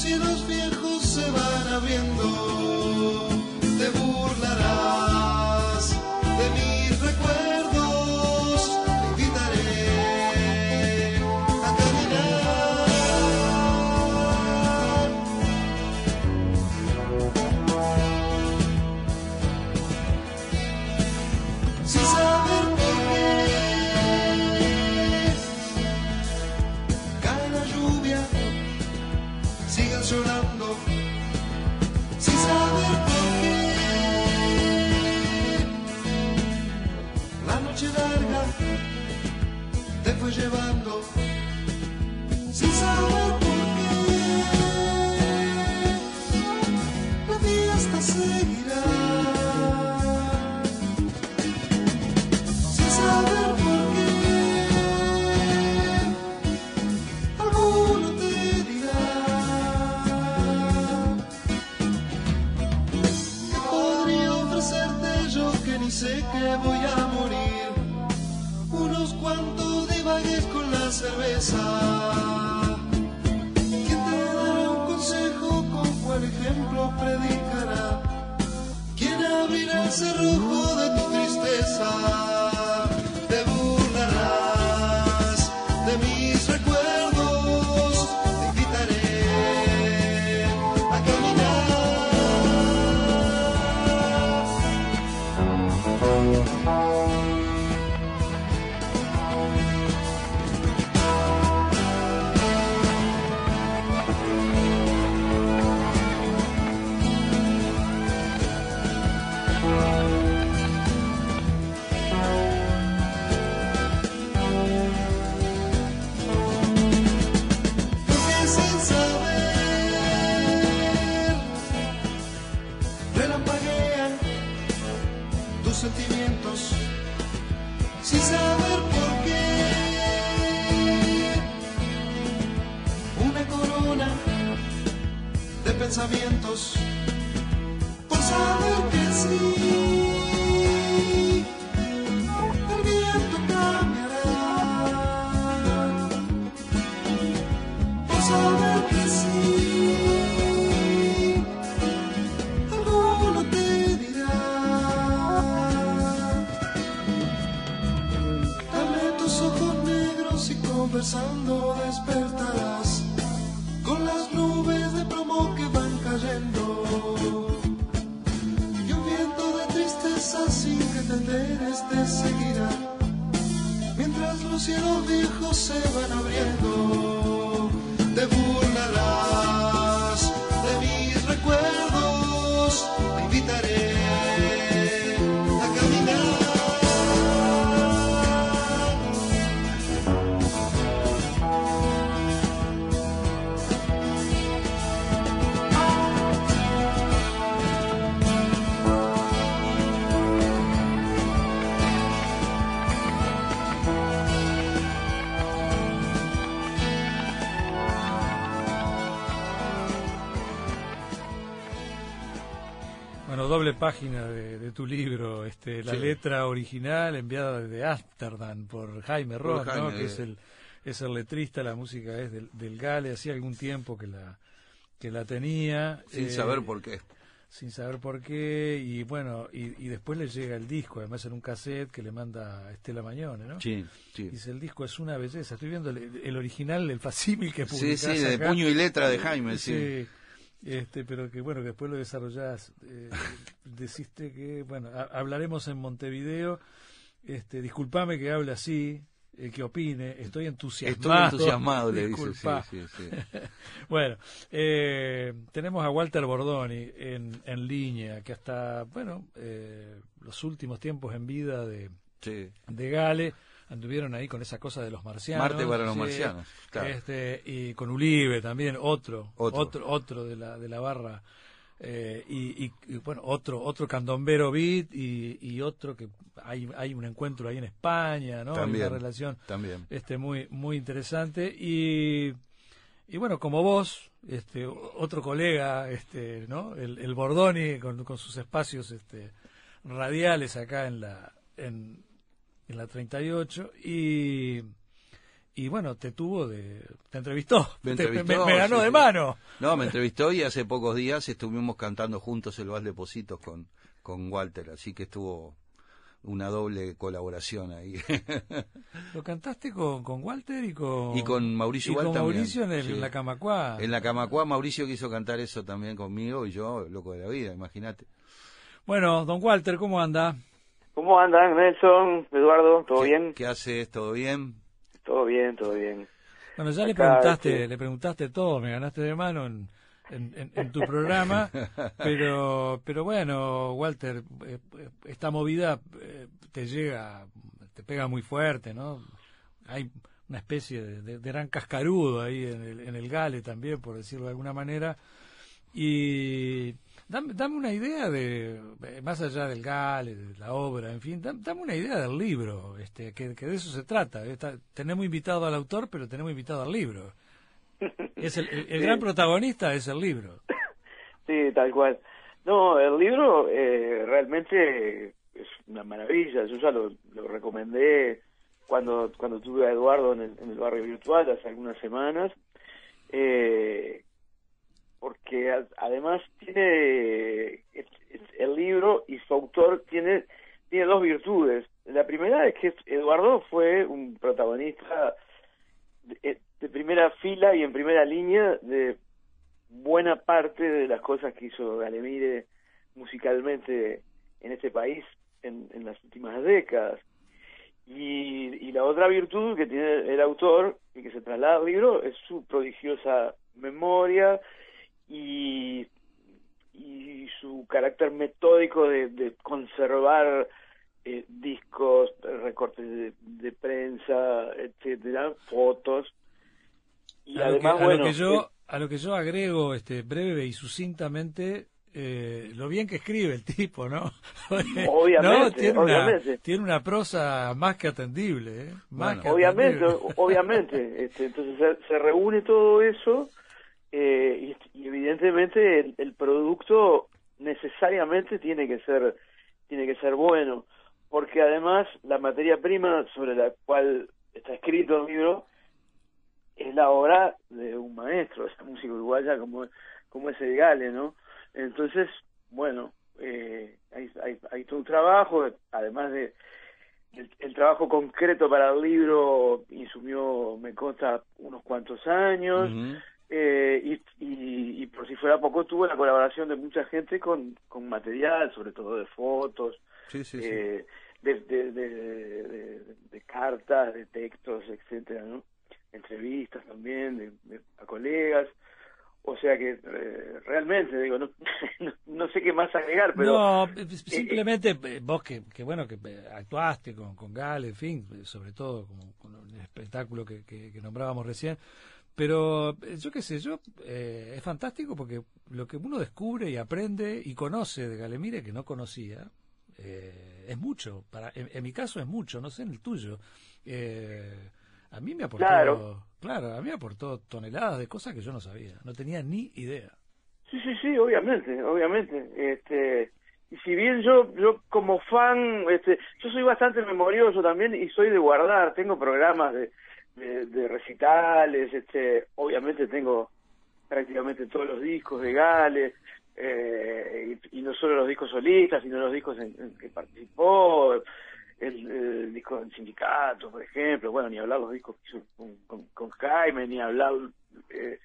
cielos viejos se van abriendo, voy a morir. Unos cuantos divagues con la cerveza. ¿Quién te dará un consejo? ¿Con cuál ejemplo predicará? ¿Quién abrirá el cerrojo de tu tristeza? Pensamientos, doble página de, de tu libro, este, la Sí. letra original enviada desde Ámsterdam por Jaime Ross, ¿no? Jaime, que es eh. el, es el letrista, la música es del, del Gale, hacía algún tiempo que la, que la tenía. Sin eh, saber por qué. Sin saber por qué, y bueno, y, y después le llega el disco, además en un cassette que le manda Estela Mañone, ¿no? Sí, sí. Dice, el disco es una belleza. Estoy viendo el, el original, el facímil que Sí, publicás sí, de acá. puño y letra de Jaime, sí. Sí, este, pero que bueno, que después lo desarrollás. Eh, deciste que, bueno, ha- hablaremos en Montevideo. Este, disculpame que hable así, eh, que opine, estoy entusiasmado. Estoy entusiasmado, le dice. Sí, sí, sí. Bueno, eh, tenemos a Walter Bordoni en, en línea, que hasta, bueno, eh, los últimos tiempos en vida de, de Gale anduvieron ahí con esa cosa de los marcianos. Marte para los sí, marcianos, claro. Este, y con Ulibe también, otro, Otro. otro, otro, de la de la barra. eh, y, y- y, bueno, otro otro candombero beat y, y otro que hay hay un encuentro ahí en España, ¿no? Hay También, una relación también. este muy muy interesante y y bueno como vos este otro colega este no el, el Bordoni con, con sus espacios este radiales acá en la en, en la 38 y y bueno te tuvo de te entrevistó Me Te- entrevistó, me, me ganó sí, de mano No, me entrevistó y hace pocos días estuvimos cantando juntos el Vals de Positos con, con Walter, así que estuvo una doble colaboración ahí. lo cantaste con, con Walter y con Y con Mauricio y con también, Mauricio en, el- sí. en la Camacuá en la Camacuá Mauricio quiso cantar eso también conmigo y yo, loco de la vida, imagínate. bueno don Walter cómo anda ¿Cómo andan, Nelson, Eduardo? ¿Todo ¿Qué- bien? ¿Qué haces? ¿Todo bien? Todo bien, todo bien. Bueno, ya le preguntaste, este- le preguntaste todo, me ganaste de mano en, en, en- en tu programa, pero, pero bueno, Walter, eh, eh, esta movida eh, te llega, te pega muy fuerte, ¿no? Hay una especie de, de- de gran cascarudo ahí en el, en el Gale también, por decirlo de alguna manera, y dame, dame una idea de, eh, más allá del Gale, de la obra, en fin, dam- dame una idea del libro, este, que, que de eso se trata. Está- tenemos invitado al autor, pero tenemos invitado al libro. Es el, el- el gran protagonista es el libro. Sí, tal cual. No, el libro eh, realmente es una maravilla. Yo ya lo, lo recomendé cuando cuando tuve a Eduardo en el, en el barrio virtual hace algunas semanas. Eh, además tiene el libro y su autor tiene, tiene dos virtudes. La primera es que Eduardo fue un protagonista de, de primera fila y en primera línea de buena parte de las cosas que hizo Galemire musicalmente en este país en, en las últimas décadas. Y, y, la otra virtud que tiene el autor y que se traslada al libro es su prodigiosa memoria y, y su carácter metódico de, de conservar eh, discos, recortes de, de, prensa, etcétera, fotos. Y a además, lo que, a bueno, lo que yo, a lo que yo agrego este breve y sucintamente eh, lo bien que escribe el tipo, ¿no? Obviamente, ¿No? Tiene, obviamente. Una, tiene una prosa más que atendible, ¿eh? Más bueno, que obviamente, atendible. obviamente. Este, entonces se, se, reúne todo eso eh, y, evidentemente el, el, producto necesariamente tiene que ser tiene que ser bueno, porque además la materia prima sobre la cual está escrito el libro es la obra de un maestro, ese músico uruguaya como como es el Gale, ¿no? Entonces, bueno, eh, hay, hay, hay, todo un trabajo, además de el, trabajo concreto para el libro insumió, me consta, unos cuantos años. Eh, y, y, y, por si fuera poco tuvo la colaboración de mucha gente con, con material, sobre todo de fotos, sí, sí, eh, De, de, de, de, cartas, de textos, etcétera, ¿no? Entrevistas también de, a colegas. O sea que eh, realmente, digo, no, no, no, sé qué más agregar, pero... No, simplemente eh, vos que, que, bueno, que actuaste con, con Gal, en fin, sobre todo con, con el espectáculo que, que, que, nombrábamos recién, pero yo qué sé, yo eh, es fantástico porque lo que uno descubre y aprende y conoce de Galemire que no conocía, eh, es mucho, para en, en, mi caso es mucho, no sé en el tuyo. Eh, a mí me aportó, claro. claro, a mí me aportó toneladas de cosas que yo no sabía, no tenía ni idea. Sí, sí, sí, obviamente, obviamente. Este, y si bien yo, yo como fan, este, yo soy bastante memorioso también y soy de guardar, tengo programas de, de, recitales, este, obviamente tengo prácticamente todos los discos de Gale, eh, y, no solo los discos solistas, sino los discos en, que participó, el, disco del sindicato, por ejemplo, bueno, ni hablar los discos que hizo con, con, con Jaime, ni hablar eh,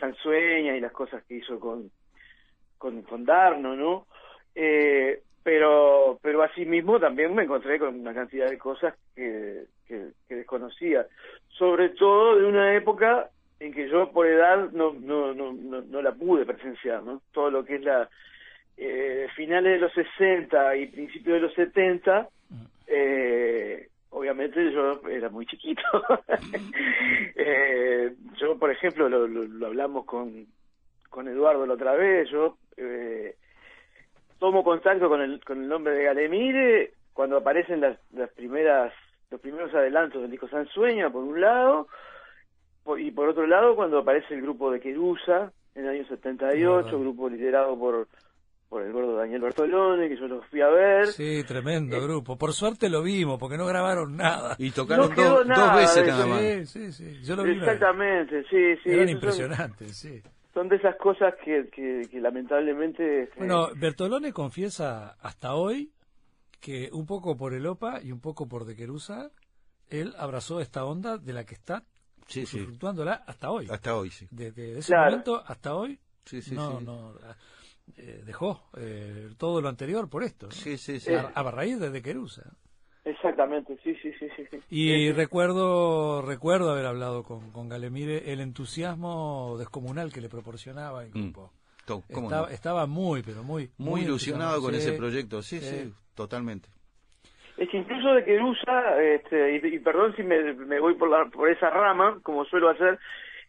Sansueña y las cosas que hizo con, con, con Darno, ¿no? Eh, pero pero asimismo también me encontré con una cantidad de cosas que, que, que, desconocía, sobre todo de una época en que yo por edad no no no no, no la pude presenciar, ¿no? Todo lo que es la eh, finales de los 60 y principios de los 70 eh, obviamente yo era muy chiquito. eh, yo, por ejemplo, lo, lo, lo, hablamos con, con Eduardo la otra vez, yo eh, tomo contacto con el, con el nombre de Galemire cuando aparecen las, las primeras los primeros adelantos del disco Sansueña, por un lado, por, y por otro lado cuando aparece el grupo de Querusa en el año 78, uh -huh. grupo liderado por por el gordo Daniel Bertolone, que yo lo fui a ver. Sí, tremendo eh, grupo. Por suerte lo vimos, porque no grabaron nada. Y tocaron no do, dos veces nada más. Sí, sí, sí. Yo lo vi Exactamente, sí, sí. Eran impresionantes, son, sí. Son de esas cosas que, que, que lamentablemente... Bueno, Bertolone confiesa hasta hoy que un poco por el OPA y un poco por De Querusa, él abrazó esta onda de la que está sí, sí. fluctuándola hasta hoy. Hasta hoy, sí. Desde ese claro. momento hasta hoy, sí, sí, no, sí. no eh, dejó eh, todo lo anterior por esto. ¿no? Sí, sí, sí. A, a raíz de, de Querusa. Exactamente, sí, sí, sí, sí. Y sí, recuerdo recuerdo haber hablado con, con Galemire el entusiasmo descomunal que le proporcionaba el grupo. Mm. Estaba, no? estaba, muy, pero muy... Muy, muy ilusionado con sí, ese proyecto, sí, sí, sí, totalmente. Es que incluso de Querusa, este, y, y, perdón si me, me voy por, la, por esa rama, como suelo hacer,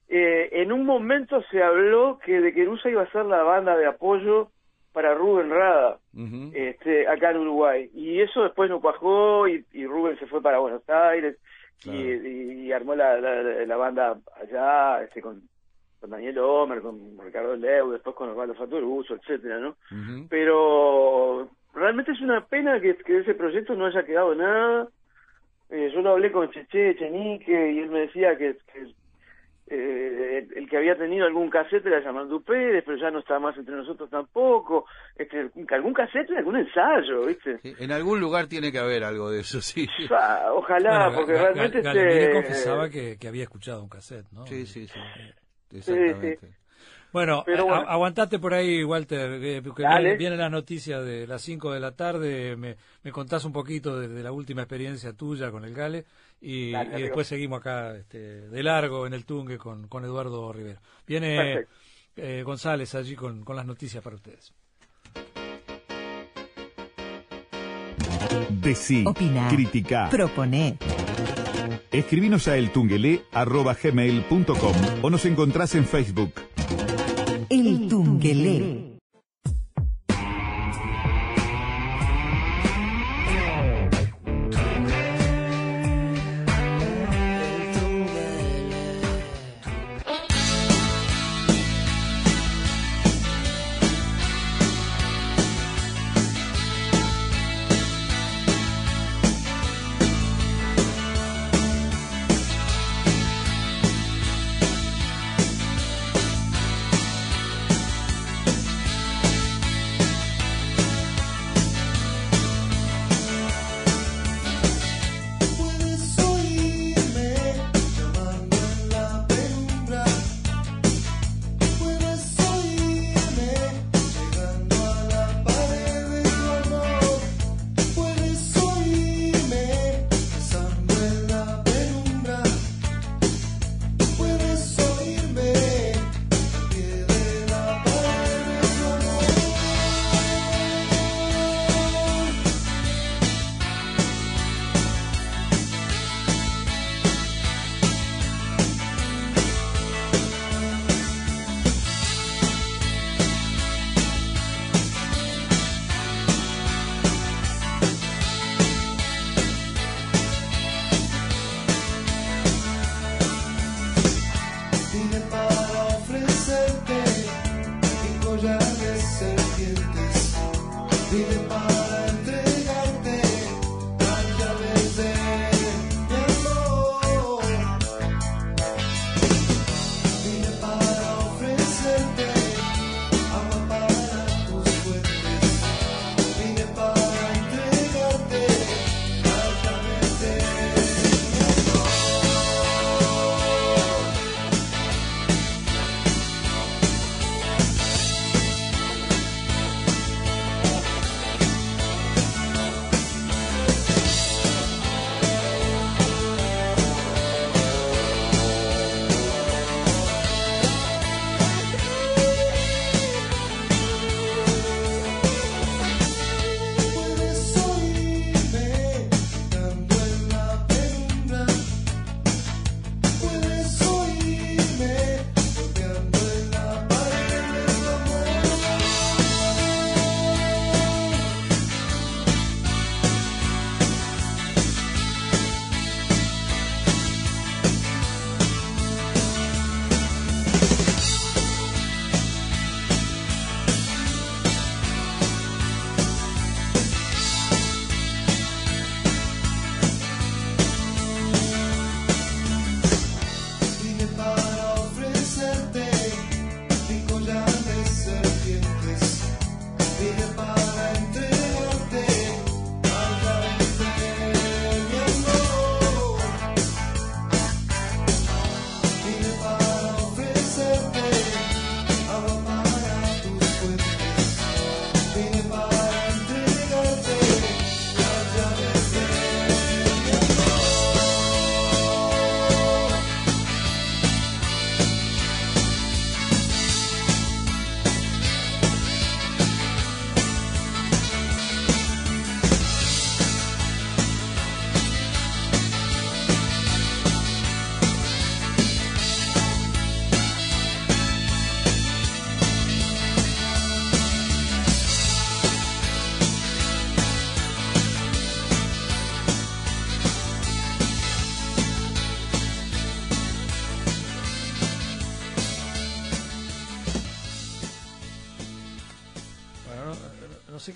eh, en un momento se habló que de Querusa iba a ser la banda de apoyo para Rubén Rada, uh -huh. este, acá en Uruguay. Y eso después no cuajó y, y Rubén se fue para Buenos Aires claro. y, y, y, armó la, la, la, banda allá este, con, con Daniel Homer, con Ricardo Leu, después con Osvaldo Fatoruso, etcétera, ¿no? Uh -huh. Pero realmente es una pena que, que de ese proyecto no haya quedado nada. Eh, yo lo hablé con Cheche Chenique y él me decía que, que eh, el, el que había tenido algún cassette era Yamandu Pérez, pero ya no está más entre nosotros tampoco. Este, algún cassette algún ensayo, ¿viste? Sí, En algún lugar tiene que haber algo de eso, sí. Ah, ojalá, Bueno, porque realmente Galemire este, confesaba que, que había escuchado un cassette, ¿no? Sí, sí, sí. Sí, Exactamente. Bueno, Pero a- bueno. aguantate por ahí, Walter, eh, porque Dale. viene- vienen las noticias de las 5 de la tarde, me, me contás un poquito de, de la última experiencia tuya con el Gale y, Dale, y amigo. después seguimos acá este, de largo en el Tungue con, con Eduardo Rivero. Viene eh, González allí con, con las noticias para ustedes. Decí, Opina. critica, Proponé. Escribinos a eltunguelé.gmail.com o nos encontrás en Facebook. El Tungelé.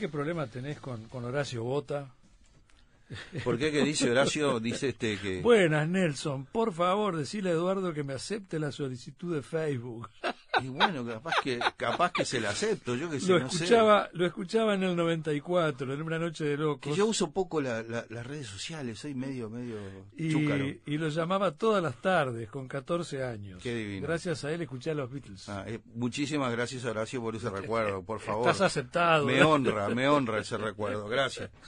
Qué problema tenés con, con Horacio Bota, ¿Por qué que dice Horacio? Dice este que... Buenas, Nelson. Por favor, decile a Eduardo que me acepte la solicitud de Facebook. Y bueno, capaz que, capaz que se la acepto, yo que sé, Lo no sé. escuchaba, lo escuchaba en el 94, en una noche de Que locos. yo uso poco la- la- las redes sociales, soy medio, medio Y, chúcaro. y lo llamaba todas las tardes, con 14 años. Qué divino. Gracias a él escuché a los Beatles. Ah, eh, muchísimas gracias Horacio por ese recuerdo, por favor. Estás aceptado. Me honra, me honra ese recuerdo, gracias.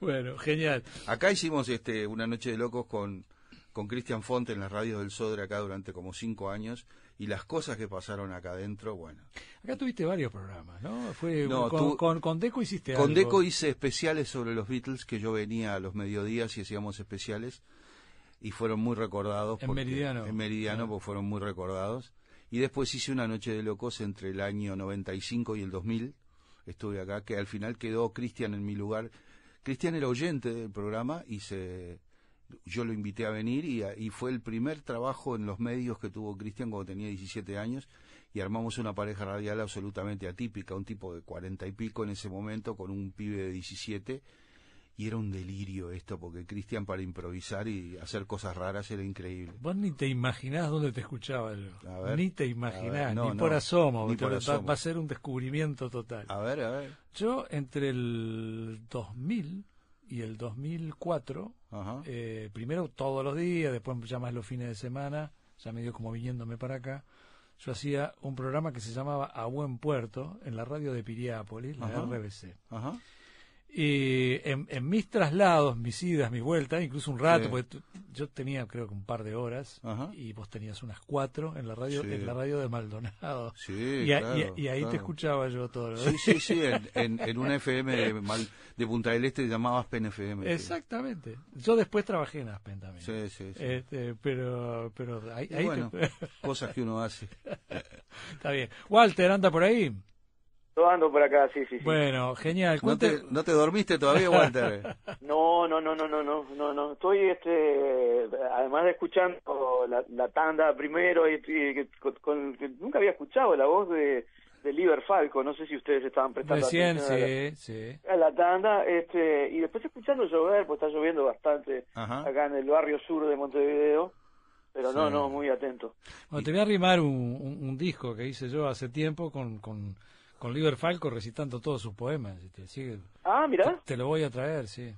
Bueno, genial. Acá hicimos este una noche de locos con con Cristian Fonte en las radios del Sodre acá durante como cinco años y las cosas que pasaron acá adentro, bueno. Acá tuviste varios programas, ¿no? Fue No, con, tú- con, con Deco hiciste Con algo. Deco hice especiales sobre los Beatles que yo venía a los mediodías y hacíamos especiales y fueron muy recordados. En porque- Meridiano. En Meridiano, Ah. porque fueron muy recordados. Y después hice una noche de locos entre el año 95 y el 2000. Estuve acá, que al final quedó Cristian en mi lugar. Cristian era oyente del programa y se yo lo invité a venir y, y fue el primer trabajo en los medios que tuvo Cristian cuando tenía 17 años y armamos una pareja radial absolutamente atípica, un tipo de 40 y pico en ese momento con un pibe de 17 y era un delirio esto porque Cristian para improvisar y hacer cosas raras era increíble. Vos ni te imaginás dónde te escuchaba yo. A ver. Ni te imaginás, ver, no, ni por asomo. ni va-. Va a ser un descubrimiento total. A ver, a ver. Yo entre el 2000 y el 2004, Ajá. eh, primero todos los días, después ya más los fines de semana, ya medio como viniéndome para acá, yo hacía un programa que se llamaba A Buen Puerto en la radio de Piriápolis, la Ajá. RBC. Ajá. Y en, en mis traslados, mis idas, mis vueltas, incluso un rato, Sí. porque yo tenía creo que un par de horas Ajá. y vos tenías unas cuatro en la radio, Sí. en la radio de Maldonado. Sí, y, a- claro, y- y ahí te escuchaba yo todo lo Sí, sí, sí, en, en, en una FM de, Punta del Este llamaba Aspen FM. Exactamente. Yo después trabajé en Aspen también. Sí, sí, sí. Este, pero, pero ahí, ahí bueno, te- cosas que uno hace. está bien. Walter, anda por ahí. Yo ando por acá, sí, sí, sí. Bueno, genial. ¿No te, Cuente- ¿No te dormiste todavía, Walter? No, no, no, no, no, no, no, no. Estoy, este, además de escuchando la, la tanda primero, y, y que- con, con- que nunca había escuchado la voz de, de Liber Falco. No sé si ustedes estaban prestando Recién, atención a la- sí, sí. a la tanda, este, y después escuchando llover, pues está lloviendo bastante Ajá. acá en el barrio sur de Montevideo. Pero no, Sí. no, muy atento. Bueno, te voy a arrimar un, un- un disco que hice yo hace tiempo con, con, con Liber Falco recitando todos sus poemas. que Ah, mira, te lo voy a traer, sí.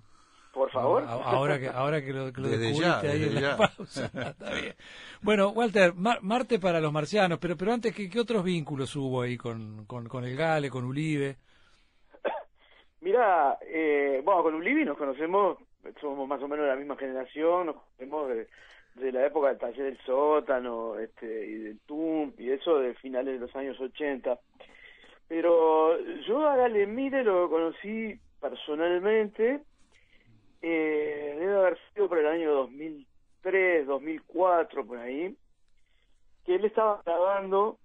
por favor. A- Ahora que, ahora que lo, que lo descubriste ya, ahí en la pausa. Está bien. Bueno, Walter, Mar- Marte para los marcianos, pero pero antes, ¿qué, qué otros vínculos hubo ahí con, con, con el Gale, con Ulibe? Mira, eh, bueno, con Ulibi nos conocemos, somos más o menos de la misma generación, nos conocemos de, de la época del taller del sótano este, y del TUM y eso de finales de los años 80. Pero yo a Gale Mire lo conocí personalmente, eh, debe haber sido por el año 2003, 2004, por ahí, que él estaba grabando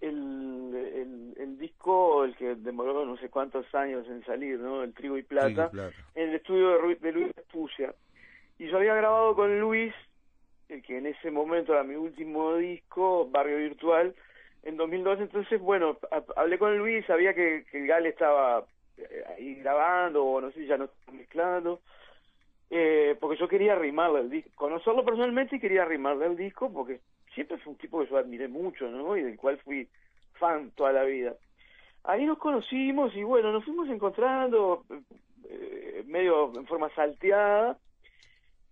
el, el, el disco, el que demoró no sé cuántos años en salir, ¿no? El Trigo y Plata, en el estudio de, de Luis Espucia. Y yo había grabado con Luis, el que en ese momento era mi último disco, Barrio Virtual, en 2012. Entonces, bueno, ha- hablé con Luis, sabía que, que el Gale estaba eh, ahí grabando, o no sé ya no mezclando. Eh, porque yo quería arrimarle el disco, conocerlo personalmente y quería arrimarle el disco porque siempre fue un tipo que yo admiré mucho, ¿no? Y del cual fui fan toda la vida. Ahí nos conocimos y bueno, nos fuimos encontrando eh, medio en forma salteada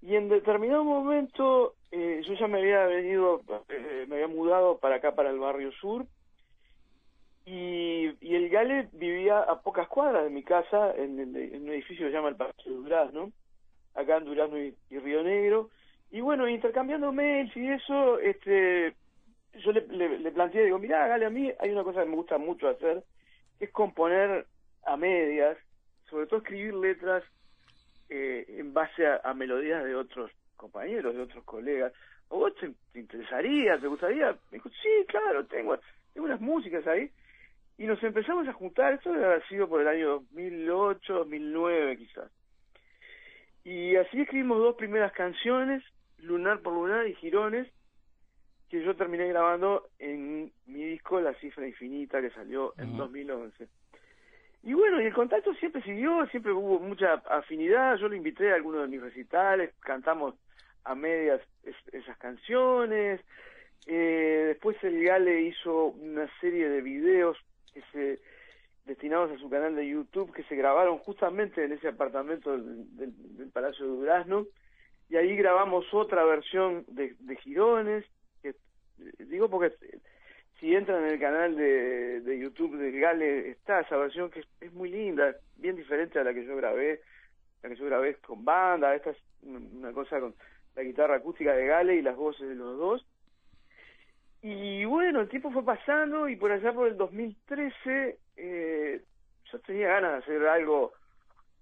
y en determinado momento eh, yo ya me había venido, eh, me había mudado para acá, para el barrio sur y, el Gale vivía a pocas cuadras de mi casa en, un edificio que se llama el Palacio de Durazno, acá en Durazno y, Río Negro. Y bueno, intercambiando mails y eso, este, yo le, le, planteé, digo, mirá, Gale, a mí hay una cosa que me gusta mucho hacer, que es componer a medias, sobre todo escribir letras eh, en base a melodías de otros compañeros, de otros colegas. ¿A vos te, te interesaría, te gustaría? Me dijo, sí, claro, tengo, tengo unas músicas ahí. Y nos empezamos a juntar, esto debe haber sido por el año 2008, 2009 quizás. Y así escribimos dos primeras canciones, Lunar por Lunar y Girones, que yo terminé grabando en mi disco La Cifra Infinita, que salió en Ujú. 2011. y bueno, y el contacto siempre siguió, siempre hubo mucha afinidad. Yo lo invité a algunos de mis recitales, cantamos a medias es- esas canciones. Eh, después el Gale hizo una serie de videos que se destinados a su canal de YouTube que se grabaron justamente en ese apartamento del, del- Palacio de Durazno y ahí grabamos otra versión de, Girones que eh, digo porque si entran en el canal de, de YouTube del Gale está esa versión que es, es muy linda bien diferente a la que yo grabé la que yo grabé con banda esta es una cosa con la guitarra acústica de Gale y las voces de los dos y bueno, el tiempo fue pasando y por allá por el 2013 eh, yo tenía ganas de hacer algo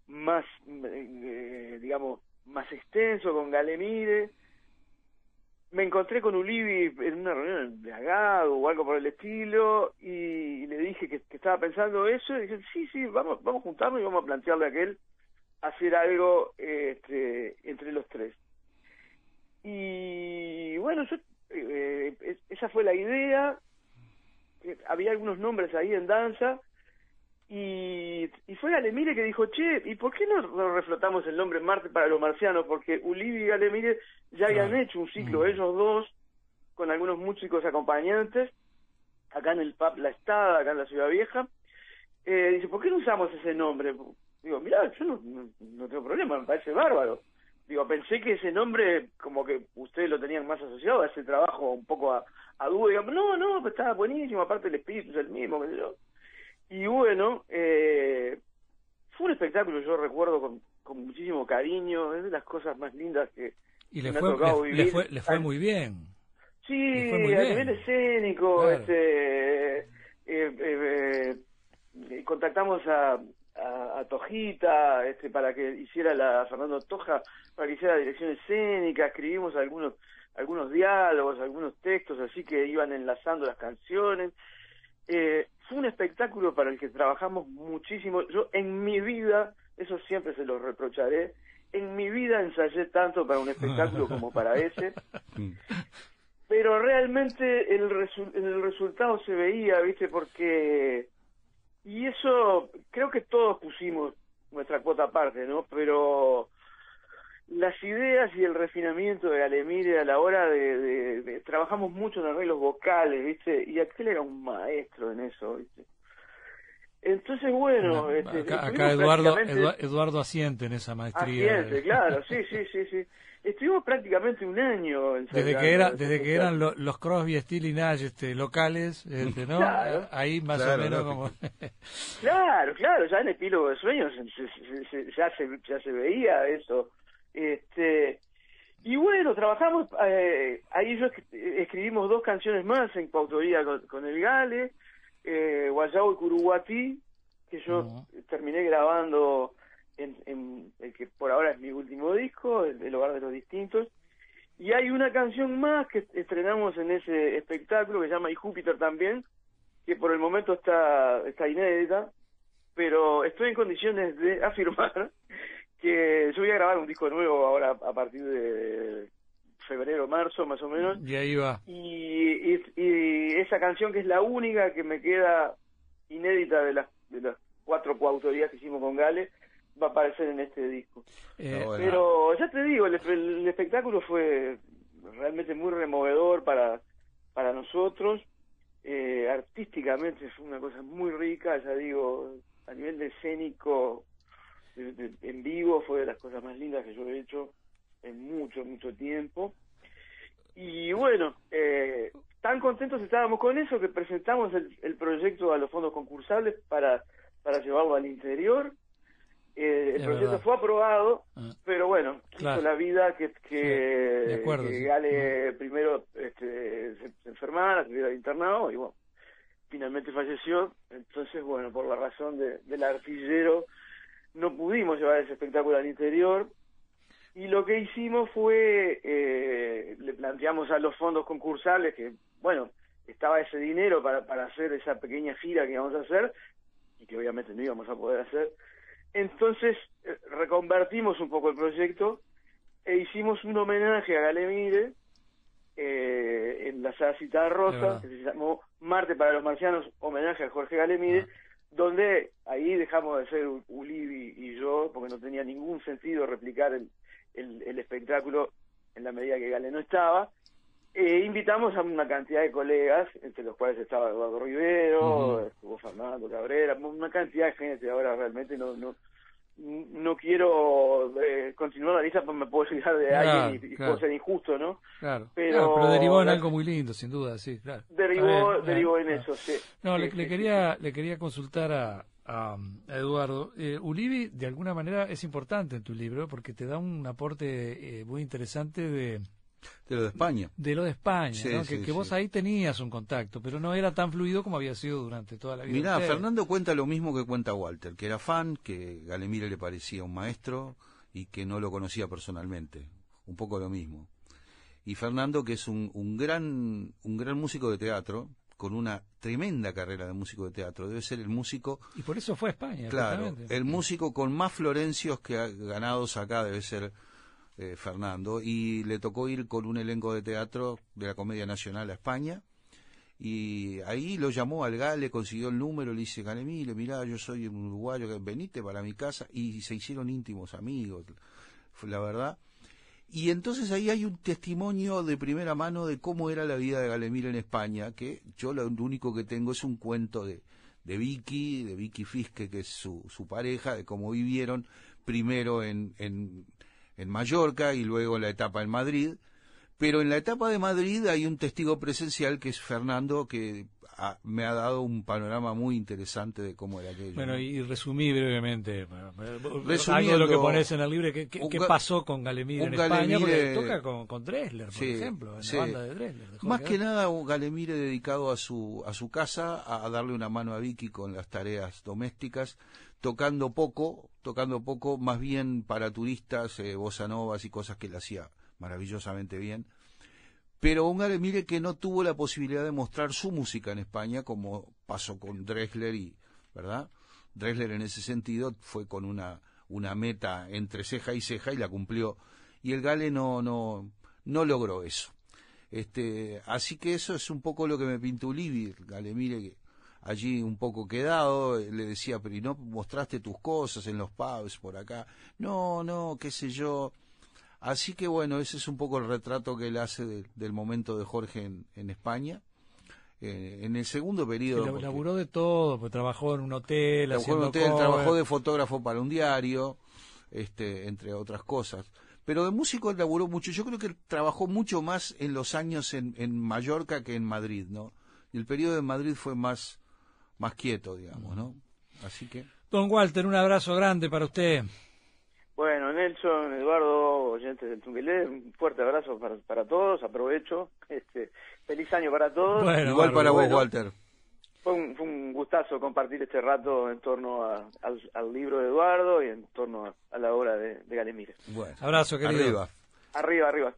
más, eh, digamos, más extenso con Galemire. Me encontré con Ulibi en una reunión de Agado o algo por el estilo y le dije que, que estaba pensando eso y dije, sí, sí, vamos, vamos a juntarnos y vamos a plantearle a aquel hacer algo este, entre los tres. Y bueno, yo eh, esa fue la idea. Eh, Había algunos nombres ahí en danza. Y, y fue Galemire que dijo, che, ¿y por qué no, no reflotamos el nombre Marte para los marcianos? Porque Ulibi y Galemire ya habían Claro. hecho un ciclo, Mm. ellos dos, con algunos músicos acompañantes, acá en el pub La Estada, acá en la Ciudad Vieja. Eh, dice, ¿por qué no usamos ese nombre? Digo, mirá, yo no, no, no tengo problema, me parece bárbaro. Digo, pensé que ese nombre, como que ustedes lo tenían más asociado a ese trabajo un poco a, a dúo. Digo, no, no, pues estaba buenísimo, aparte el espíritu es el mismo, qué sé yo. Y bueno, eh, fue un espectáculo, yo recuerdo con, con muchísimo cariño, es de las cosas más lindas que Y le me ha fue, tocado le, le vivir. fue, le fue muy bien. Sí, Le fue muy a bien. nivel escénico, Claro. este, eh, eh, eh, contactamos a, a, a Tojita este, para que hiciera la, Fernando Toja, para que hiciera la dirección escénica, escribimos algunos algunos diálogos, algunos textos así que iban enlazando las canciones. Eh, fue un espectáculo para el que trabajamos muchísimo. Yo en mi vida, eso siempre se lo reprocharé, en mi vida ensayé tanto para un espectáculo como para ese pero realmente el, resu- el resultado se veía, ¿viste? Porque. Y eso, creo que todos pusimos nuestra cuota aparte, ¿no? Pero las ideas y el refinamiento de Alemire a la hora de, de- de- Trabajamos mucho en arreglos vocales, ¿viste? Y aquel era un maestro en eso, ¿viste? Entonces, bueno. Acá, este, acá Eduardo, prácticamente- Edua- Eduardo asiente en esa maestría. Asiente, claro, sí, sí, sí, sí. Estuvimos prácticamente un año Desde ensayando que era, desde que eran lo- los Crosby, Steele y Nash este, locales, este, ¿no? Claro. Ahí más Claro, o menos como... Claro, claro, ya en Epílogo de Sueños se- se- se- ya, se, ya se veía eso. Este, y bueno, trabajamos, eh, ahí yo es- escribimos dos canciones más en coautoría con, con el Gale, eh, Guayao y Curuguatí, que yo terminé grabando en, en el que por ahora es mi último disco, El, el Hogar de los Distintos. Y hay una canción más que estrenamos en ese espectáculo que se llama Y Júpiter también, que por el momento está, está inédita, pero estoy en condiciones de afirmar que yo voy a grabar un disco nuevo ahora a partir de febrero, marzo más o menos, Y ahí va. y, y, y esa canción que es la única que me queda inédita de las, de las cuatro coautorías que hicimos con Gale, va a aparecer en este disco. Eh, bueno. Pero ya te digo, el, el espectáculo fue realmente muy removedor para, para nosotros. Eh, artísticamente fue una cosa muy rica, ya digo, a nivel de escénico, de- de- en vivo fue de las cosas más lindas que yo he hecho en mucho, mucho tiempo. Y bueno, eh, tan contentos estábamos con eso que presentamos el, el proyecto a los fondos concursables para, para llevarlo al interior. Eh, el Es proyecto verdad. fue aprobado, Ah. pero bueno, quiso Claro. la vida que, que, Sí, de acuerdo, que sí. Gale primero este, se, se enfermara, se hubiera internado y bueno, finalmente falleció. Entonces, bueno, por la razón de, del artillero, no pudimos llevar ese espectáculo al interior. Y lo que hicimos fue, eh, le planteamos a los fondos concursables que, bueno, estaba ese dinero para, para hacer esa pequeña gira que íbamos a hacer, y que obviamente no íbamos a poder hacer. Entonces, eh, reconvertimos un poco el proyecto e hicimos un homenaje a Galemire eh, en la sala Citada Rosa, que se llamó Marte para los Marcianos, homenaje a Jorge Galemire, donde ahí dejamos de ser Ulibi y yo, porque no tenía ningún sentido replicar el, el, el espectáculo en la medida que Gale no estaba. Eh, invitamos a una cantidad de colegas, entre los cuales estaba Eduardo Rivero, estuvo Fernando Cabrera, una cantidad de gente. Ahora realmente no no no quiero eh, continuar la lista porque me puedo olvidar de Claro, alguien y, y claro. puedo ser injusto, ¿no? Claro, Pero- Claro, pero derivó en algo muy lindo, sin duda, sí, claro. Derivó, derivó en claro. eso, sí. No, Sí, le, sí, le sí. quería le quería consultar a, a, a Eduardo. Eh, Ulibi, de alguna manera, es importante en tu libro porque te da un aporte eh, muy interesante de, De lo de España. de lo de España, Sí, ¿no? que, sí, que vos sí. ahí tenías un contacto, pero no era tan fluido como había sido durante toda la vida. Mirá. Fernando cuenta lo mismo que cuenta Walter, que era fan, que Galemire le parecía un maestro y que no lo conocía personalmente. Un poco lo mismo. Y Fernando, que es un, un gran un gran músico de teatro, con una tremenda carrera de músico de teatro, debe ser el músico, Y por eso fue a España, claro, el músico con más florencios que ha ganados acá debe ser eh, Fernando. Y le tocó ir con un elenco de teatro de la Comedia Nacional a España. Y ahí lo llamó al GAL, le consiguió el número, le dice, Galemire, mirá, yo soy un uruguayo, venite para mi casa, y se hicieron íntimos amigos, la verdad. Y entonces ahí hay un testimonio de primera mano de cómo era la vida de Galemire en España, que yo lo único que tengo es un cuento de, de Vicky, de Vicky Fisque, que es su, su pareja, de cómo vivieron primero en, en, en Mallorca y luego la etapa en Madrid. Pero en la etapa de Madrid hay un testigo presencial que es Fernando, que ah, me ha dado un panorama muy interesante de cómo era aquello. Bueno, ¿no? y resumí brevemente bueno, algo de Resumiendo, lo que pones en el libro, ¿qué, pasó con Galemire un en España? Porque Galemire- toca con, con Dressler, por Sí, ejemplo, en sí. la banda de Dressler. de Más que nada un Galemire dedicado a su, a su casa, a darle una mano a Vicky con las tareas domésticas, tocando poco, tocando poco, más bien para turistas, eh, bossa novas y cosas que él hacía maravillosamente bien. Pero un Galemire que no tuvo la posibilidad de mostrar su música en España, como pasó con Dressler y, ¿verdad? Dressler en ese sentido fue con una, una meta entre ceja y ceja y la cumplió. Y el Gale no, no, no logró eso. Este, así que eso es un poco lo que me pintó Ulibi, Galemire, que allí un poco quedado, le decía, pero ¿y no mostraste tus cosas en los pubs por acá? No, no, qué sé yo. Así que bueno, ese es un poco el retrato que él hace de- del momento de Jorge en, en España. Eh, en el segundo periodo... Porque- laburó de todo, pues trabajó en un hotel, Trabajó en un hotel, cover. trabajó de fotógrafo para un diario, este, entre otras cosas. Pero de músico él laburó mucho. Yo creo que él trabajó mucho más en los años en, en Mallorca que en Madrid, ¿no? Y el periodo de Madrid fue más, más quieto, digamos, ¿no? Así que... Don Walter, un abrazo grande para usted. Bueno, Nelson, Eduardo, oyentes del Tungelé, un fuerte abrazo para, para todos, aprovecho. Este, feliz año para todos. Bueno, Igual para vos, bueno. Walter. Fue un, fue un gustazo compartir este rato en torno a- al, al libro de Eduardo y en torno a, a la obra de, de Galemire. Bueno, Abrazo, querido. Arriba. Arriba, arriba.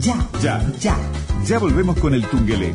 Ya, Ya. ya. Ya volvemos con el Tungelé.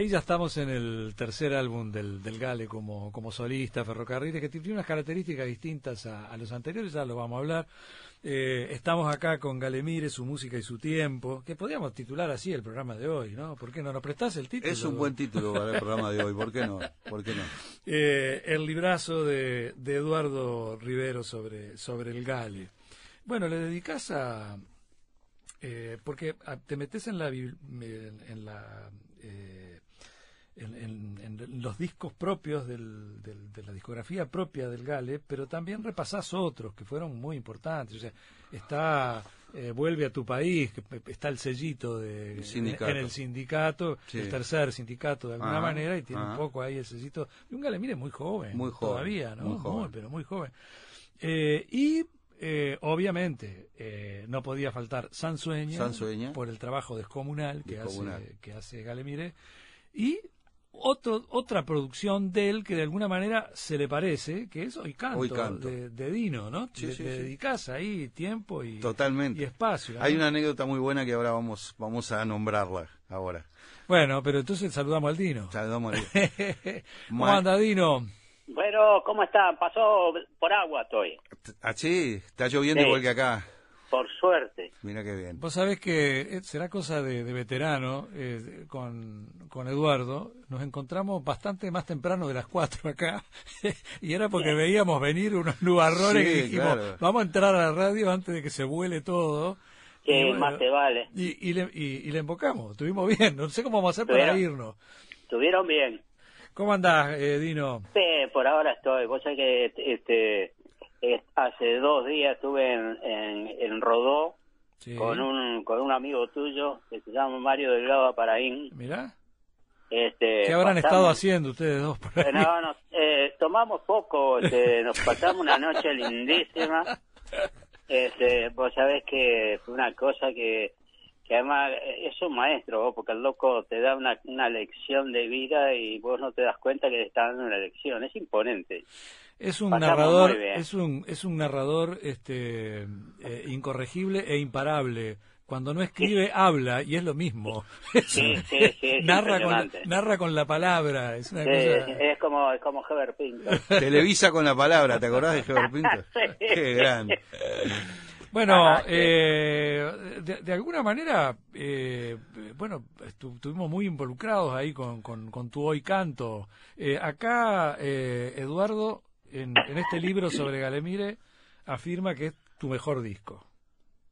Ahí ya estamos en el tercer álbum del, del Gale como, como solista, Ferrocarriles, que tiene unas características distintas a, a los anteriores, ya lo vamos a hablar. Eh, estamos acá con Galemire, su música y su tiempo, que podríamos titular así el programa de hoy, ¿no? ¿Por qué no nos prestás el título? Es un buen título para el programa de hoy, ¿por qué no? ¿Por qué no? Eh, el librazo de, de Eduardo Rivero sobre, sobre el Gale. Bueno, le dedicas a... eh, porque te metes en la... En, en, en- en los discos propios del- del- de la discografía propia del Gale, pero también repasás otros que fueron muy importantes. O sea, está eh, Vuelve a tu país, que pe- está el sellito de, El sindicato. en el sindicato, Sí. el tercer sindicato de alguna manera, y tiene un poco ahí el sellito. Y un Galemire muy joven, Muy joven, todavía, ¿no? muy joven. pero muy joven. Eh, y eh, obviamente eh, no podía faltar Sansueña, Sansueña. por el trabajo descomunal que Descomunal. hace que hace Galemire y otro, otra producción de él que de alguna manera se le parece, que es Hoy Canto, Hoy Canto. De, de Dino, ¿no? Sí, le, sí, le sí. dedicás ahí tiempo y, Totalmente. y espacio. ¿no? Hay una anécdota muy buena que ahora vamos, vamos a nombrarla ahora. Bueno, pero entonces saludamos al Dino. Saludamos a- ¿Cómo Ma- anda Dino? Bueno, ¿cómo están? Pasó por agua estoy, Ah, sí, está lloviendo Sí. igual que acá. Por suerte. Mira qué bien. Vos sabés que eh, será cosa de, de veterano eh, con, con Eduardo. Nos encontramos bastante más temprano de las cuatro acá. y era porque veíamos venir unos nubarrones Sí, y dijimos, claro. vamos a entrar a la radio antes de que se vuele todo. Que bueno, más te vale. Y, y le, y, y le embocamos, estuvimos bien. No sé cómo vamos a hacer para irnos. ¿Estuvieron bien? ¿Cómo andás, eh, Dino? Sí, por ahora estoy. Vos sabés que este, hace dos días estuve en, en, en Rodó Sí. con un con un amigo tuyo que se llama Mario Delgado Aparaín. Mirá, Este, ¿qué habrán pasamos- estado haciendo ustedes dos por ahí? Eh, No, no, eh, tomamos poco, este, nos pasamos una noche lindísima. Este, vos sabés que fue una cosa que, que además eh, es un maestro, vos, porque el loco te da una, una lección de vida y vos no te das cuenta que te está dando una lección. Es imponente. Es un Pasamos narrador, es un, es un narrador este, eh, incorregible e imparable. Cuando no escribe, habla, y es lo mismo. Sí, sí, sí, es narra, con narra con la palabra. Es una Sí, cosa... es como es como Heber Pinto. Televisa con la palabra, ¿te acordás de Heber Pinto? Sí. Qué grande. Bueno, Ajá, sí. eh, de, de alguna manera, eh, bueno, estu- estuvimos muy involucrados ahí con, con, con tu Hoy Canto. Eh, acá, eh, Eduardo, en, en este libro sobre Galemire, afirma que es tu mejor disco.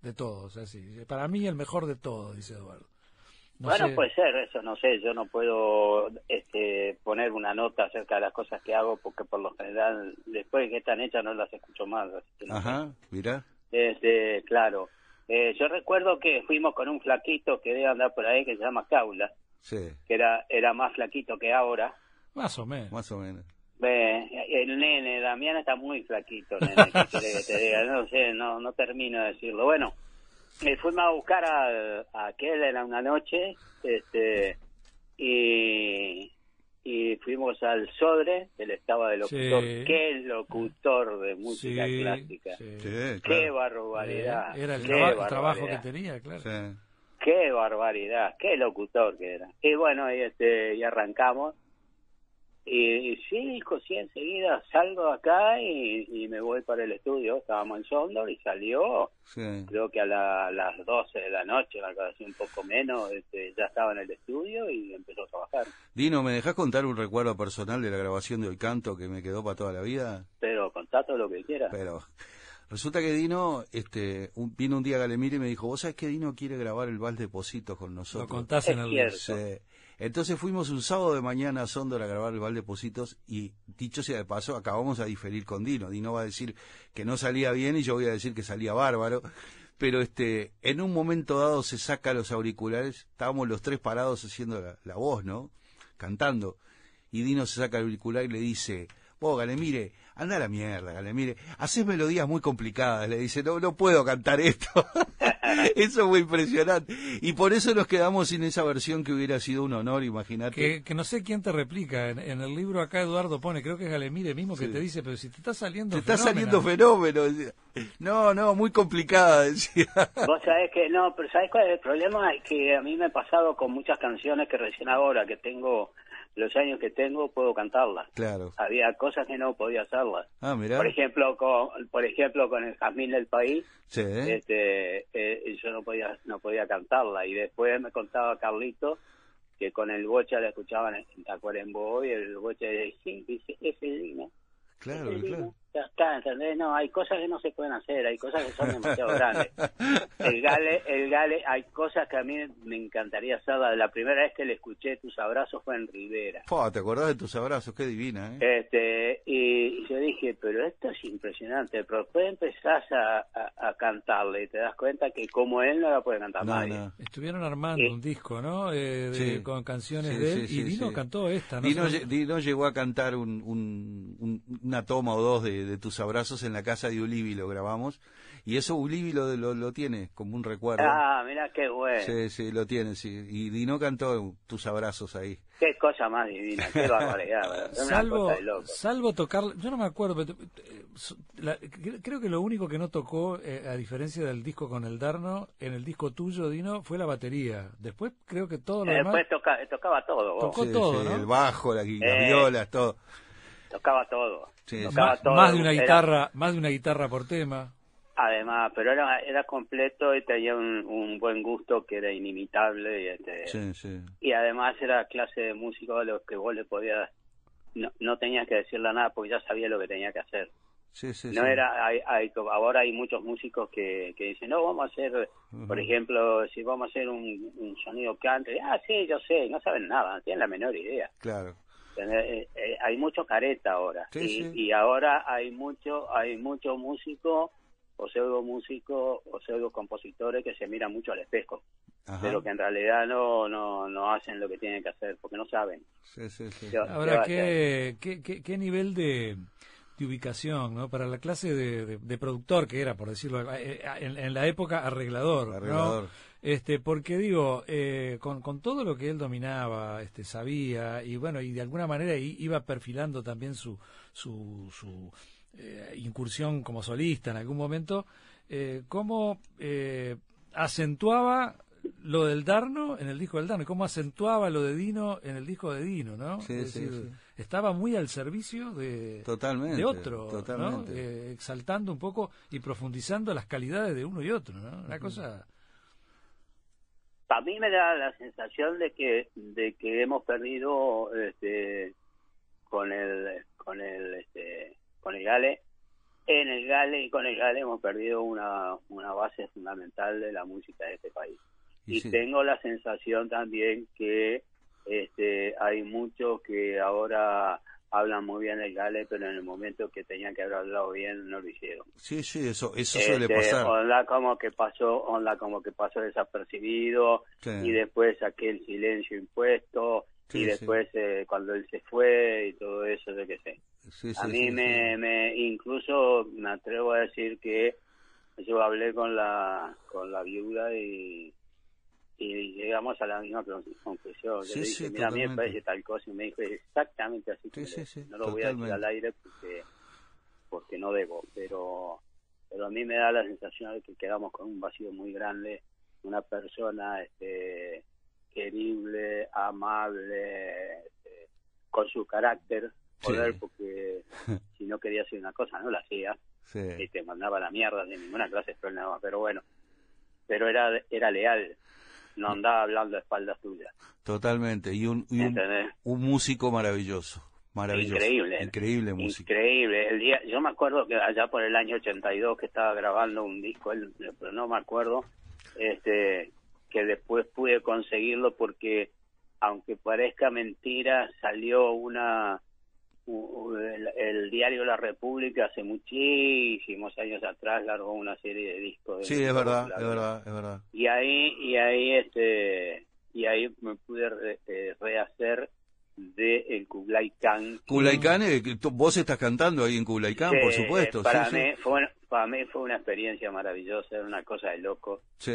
De todos, así. Para mí el mejor de todos, dice Eduardo. No bueno, sé. puede ser, eso no sé, yo no puedo este, poner una nota acerca de las cosas que hago porque por lo general después de que están hechas no las escucho más. así que no sé. Ajá, mirá. Este, claro. Eh, yo recuerdo que fuimos con un flaquito que debe andar por ahí que se llama Caula, Sí, que era, era más flaquito que ahora. Más o menos. más o menos. Ve, el nene, Damián está muy flaquito, nene, ¿qué querés que te diga? No sé, no, no termino de decirlo. Bueno, eh, fuimos a buscar a, a aquel en una noche, este, y, y fuimos al Sodre, él estaba de locutor. Sí. Qué locutor de música Sí, clásica. sí. Sí, Qué claro. barbaridad. Eh, Era el, qué traba- el trabajo que tenía, claro. Sí. Qué barbaridad, qué locutor que era. Y bueno, y, este, y arrancamos. Y, y sí, dijo, sí, enseguida salgo acá y, y me voy para el estudio. Estábamos en Sondor y salió, Sí. creo que a la- las 12 de la noche, así un poco menos, este, ya estaba en el estudio y empezó a trabajar. Dino, ¿me dejás contar un recuerdo personal de la grabación de Hoy Canto que me quedó para toda la vida? Pero contá todo lo que quieras. Pero resulta que Dino este, un- vino un día a Galemire y me dijo, ¿vos sabés que Dino quiere grabar el Val de Positos con Lo nosotros? contás en Es el... Entonces fuimos un sábado de mañana a Sondor a grabar el Val de Positos y dicho sea de paso, acabamos a diferir con Dino. Dino va a decir que no salía bien y yo voy a decir que salía bárbaro. Pero este, en un momento dado se saca los auriculares, estábamos los tres parados haciendo la, voz, ¿no? Cantando. Y Dino se saca el auricular y le dice, vos, Galemire, anda a la mierda, Galemire, haces melodías muy complicadas. Le dice, no, no puedo cantar esto. Eso fue impresionante. Y por eso nos quedamos sin esa versión que hubiera sido un honor, imagínate. Que, que no sé quién te replica. En, en el libro acá Eduardo pone, creo que es Galemire mismo que Sí. te dice, pero si te está saliendo Te está fenómeno". saliendo fenómeno. decía. No, no, muy complicada, decía. Vos sabés que no, pero ¿sabés cuál es el problema? Es que a mí me ha pasado con muchas canciones que recién ahora que tengo los años que tengo puedo cantarlas. Claro. Había cosas que no podía hacerlas. Ah, mirá. Por ejemplo, con por ejemplo con el Jazmín del País, Sí, este eh, yo no podía no podía cantarla y después me contaba Carlito que con el bocha la escuchaban en Tacuarembó y el bocha decía, sí, dice, es divino. Claro, es claro. Ya está, ¿entendés? No, hay cosas que no se pueden hacer, hay cosas que son demasiado grandes. El Gale, el Gale, hay cosas que a mí me encantaría hacerla. La primera vez que le escuché tus abrazos fue en Rivera. ¿Te acordás de tus abrazos? Qué divina, ¿eh? Este, y yo dije, pero esto es impresionante, pero después empezás a, a, a cantarle y te das cuenta que como él no la puede cantar No, nadie. no. Estuvieron armando Sí. un disco, ¿no? Eh, de- Sí. Con canciones Sí, de él. sí, sí, y Dino sí. cantó esta, ¿no? Dino, Dino llegó a cantar un, un- un- una toma o dos de, de tus abrazos en la casa de Ulibi, lo grabamos. Y eso Ulibi lo, lo, lo tiene como un recuerdo. Ah, mira qué bueno. Sí, sí, lo tiene, sí. Y Dino cantó tus abrazos ahí. Qué cosa más divina, qué barbaridad. Salvo, salvo tocar, yo no me acuerdo, pero, eh, la- cre- creo que lo único que no tocó, eh, a diferencia del disco con el Darno, en el disco tuyo, Dino, fue la batería. Después creo que todo lo demás... Después toca- tocaba todo, vos. Tocó Sí, todo, sí, ¿no? El bajo, la, las Eh. violas, todo. Tocaba todo. Sí, Tocaba más, todo. más de una Era- guitarra, más de una guitarra por tema. Además, pero era, era completo y tenía un, un buen gusto que era inimitable y este Sí, sí. y además era clase de músico a los que vos le podías no, no tenías que decirle nada porque ya sabía lo que tenía que hacer. Sí, sí, no sí. era hay, hay- ahora hay muchos músicos que, que dicen no vamos a hacer por ejemplo si vamos a hacer un, un sonido country ah sí yo sé no saben nada no tienen la menor idea Claro. Eh, eh, hay mucho careta ahora Sí, y, sí. y ahora hay mucho hay mucho músico o pseudo músico o pseudo compositores que se miran mucho al espejo Ajá. pero que en realidad no no no hacen lo que tienen que hacer porque no saben Sí, sí, sí. ¿Qué va- qué va Ahora? ¿qué, qué, qué, qué nivel de, de ubicación, ¿no? Para la clase de, de- de productor que era, por decirlo, eh, en, en la época arreglador, ¿no? Este, porque digo, eh, con, con todo lo que él dominaba, este, sabía, y bueno, y de alguna manera iba perfilando también su, su, su eh, incursión como solista en algún momento, eh, cómo eh, acentuaba lo del Darno en el disco del Darno, y cómo acentuaba lo de Dino en el disco de Dino, ¿no? Sí, Es sí, decir, sí. estaba muy al servicio de, Totalmente, de otro, ¿no? totalmente. Eh, exaltando un poco y profundizando las calidades de uno y otro, ¿no? Una cosa... a mí me da la sensación de que de que hemos perdido este con el con el este con el Gale en el Gale y con el Gale hemos perdido una una base fundamental de la música de este país Y y sí. tengo la sensación también que este hay muchos que ahora hablan muy bien el Gale pero en el momento que tenían que haber hablado bien no lo hicieron Sí, sí, eso, eso suele este, pasar. onda como que pasó onda como que pasó desapercibido Sí. y después aquel silencio impuesto Sí, y sí. después eh, cuando él se fue y todo eso yo qué sé a mí me, me incluso me atrevo a decir que yo hablé con la con la viuda y y llegamos a la misma con- conclusión. Yo Sí, le sí, dije, mira, a mí me totalmente. parece tal cosa y me dijo exactamente así. Sí, como sí, sí, no lo voy a decir totalmente. al aire porque porque no debo, pero pero a mí me da la sensación de que quedamos con un vacío muy grande, una persona este querible, amable, este, con su carácter, joder, Sí. porque si no quería hacer una cosa no la hacía Sí. y te mandaba la mierda de ninguna clase pero bueno, pero era era leal, no andaba hablando a espaldas tuyas, Totalmente. Y un, y un, un músico maravilloso. Maravilloso. Increíble. Increíble músico. Increíble. El día, yo me acuerdo que allá por el año 82 que estaba grabando un disco, él, pero no me acuerdo, este, que después pude conseguirlo porque, aunque parezca mentira, salió una el, el diario La República hace muchísimos años atrás largó una serie de discos. de Sí, es verdad, es verdad, es verdad. Y ahí, y ahí, este, y ahí me pude re- eh, rehacer de el Kublai Khan. Kublai Khan, eh, vos estás cantando ahí en Kublai Khan, por supuesto. Para sí, mí sí. fue, para mí fue una experiencia maravillosa, era una cosa de loco. Sí,